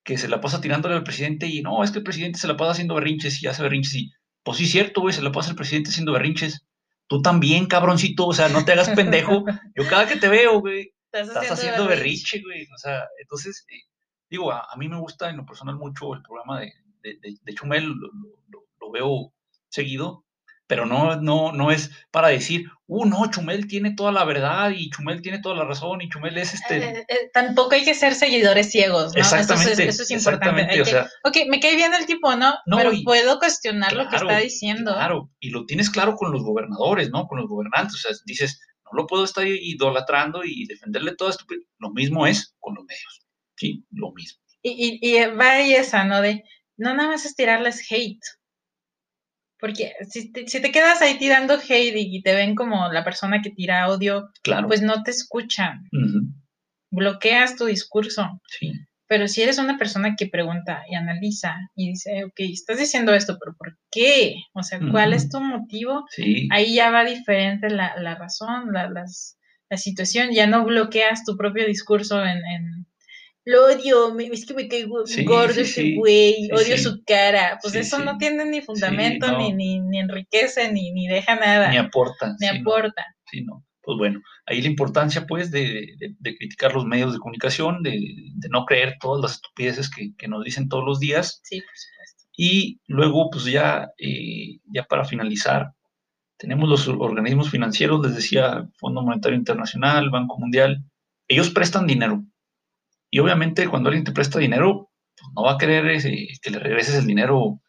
que se la pasa tirándole al presidente y no, es que el presidente se la pasa haciendo berrinches y hace berrinches y, pues sí, cierto, güey, se la pasa el presidente haciendo berrinches. Tú también, cabroncito, o sea, no te hagas pendejo. Yo cada que te veo, güey, estás, haciendo, berrinche, güey. O sea, entonces, eh, digo, a, mí me gusta en lo personal mucho el programa de, de, Chumel, lo, veo seguido, pero no, no, no es para decir, uh, no, Chumel tiene toda la verdad y Chumel tiene toda la razón y Chumel es este... Eh, eh, tampoco hay que ser seguidores ciegos, ¿no? Exactamente. Eso es, importante. o sea, ok, me cae bien el tipo, ¿no? pero puedo cuestionar lo que está diciendo. Claro, y lo tienes claro con los gobernadores, ¿no? Con los gobernantes, o sea, dices, no lo puedo estar idolatrando y defenderle todo esto. Lo mismo es con los medios. Sí, lo mismo. Y, y, y va ahí esa, ¿no? De no nada más es tirarles hate. Porque si te, si te quedas ahí tirando hate y te ven como la persona que tira odio, pues no te escuchan. Bloqueas tu discurso. Sí. Pero si eres una persona que pregunta y analiza y dice, ok, estás diciendo esto, pero ¿por qué? O sea, ¿cuál es tu motivo? Sí. Ahí ya va diferente la, la razón, la, las, la situación. Ya no bloqueas tu propio discurso en, en lo odio, es que me cae gordo ese güey, odio su cara. Pues eso no tiene ni fundamento, ni, ni, ni, enriquece, ni, ni deja nada. Ni aporta. Ni aporta. Sí, no. Pues bueno, ahí la importancia pues de, de, criticar los medios de comunicación, de, de, no creer todas las estupideces que, que, nos dicen todos los días. Sí, por supuesto. Y luego pues ya, eh, ya para finalizar, tenemos los organismos financieros, les decía Fondo Monetario Internacional, Banco Mundial, ellos prestan dinero y obviamente cuando alguien te presta dinero, pues no va a querer eh, que le regreses el dinero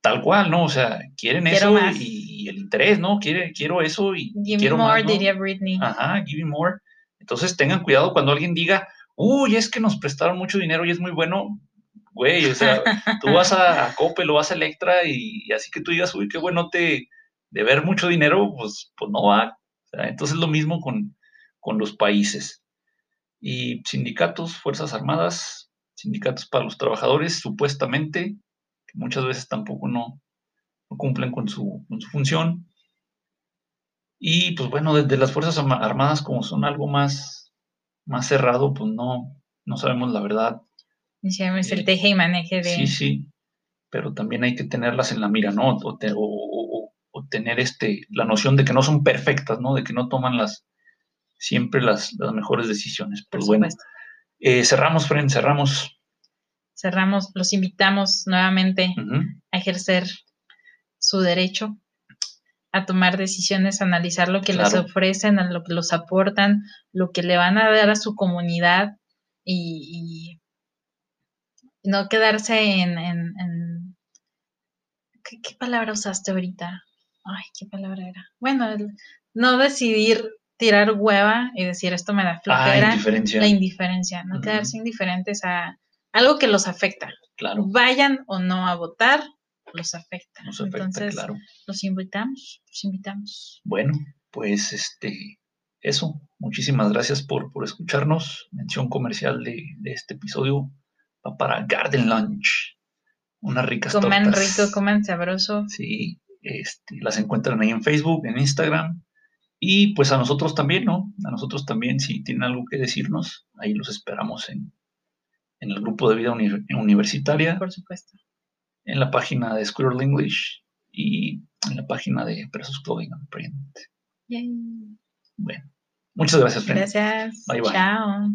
tal cual, ¿no? O sea, quieren eso y, el interés, ¿no? Quiere, quiero eso y give quiero me more, diría Britney. Ajá, give me more. Entonces tengan cuidado cuando alguien diga, uy, es que nos prestaron mucho dinero y es muy bueno. Güey, o sea, tú vas a, a Coppel o vas a Electra y, así que tú digas, uy, qué bueno te de ver mucho dinero, pues, pues no va. O sea, entonces lo mismo con, con los países y sindicatos, Fuerzas Armadas, sindicatos para los trabajadores, supuestamente, que muchas veces tampoco no, cumplen con su, con su, función. Y pues bueno, desde las Fuerzas Armadas, como son algo más, más cerrado, pues no, no sabemos la verdad. es el teje y maneje de... Sí, sí, pero también hay que tenerlas en la mira, ¿no? O, o tener este, la noción de que no son perfectas, ¿no? De que no toman las, siempre las, mejores decisiones. Pues bueno, eh, cerramos, Fren, cerramos. Cerramos, los invitamos nuevamente a ejercer su derecho a tomar decisiones, a analizar lo que les ofrecen, a lo que los aportan, lo que le van a dar a su comunidad y, no quedarse en... en, ¿qué, ¿qué, palabra usaste ahorita? Ay, ¿qué palabra era? Bueno, no decidir tirar hueva y decir esto me da flojera. Ah, indiferencia. La indiferencia, no quedarse indiferentes a algo que los afecta. Claro. Vayan o no a votar, los afecta. Nos afecta, Entonces, claro. los invitamos, los invitamos. Bueno, pues este, eso. Muchísimas gracias por, por escucharnos. Mención comercial de, de este episodio va para Garden Lunch. Unas ricas coman rico, coman sabroso. Sí, este, las encuentran ahí en Facebook, en Instagram y pues a nosotros también, ¿no? A nosotros también, si tienen algo que decirnos, ahí los esperamos en, el grupo de vida universitaria. Por supuesto. En la página de Squirrel English y en la página de Presos Clothing and Print. Bueno, muchas gracias, Gracias. Bye, bye. Chao.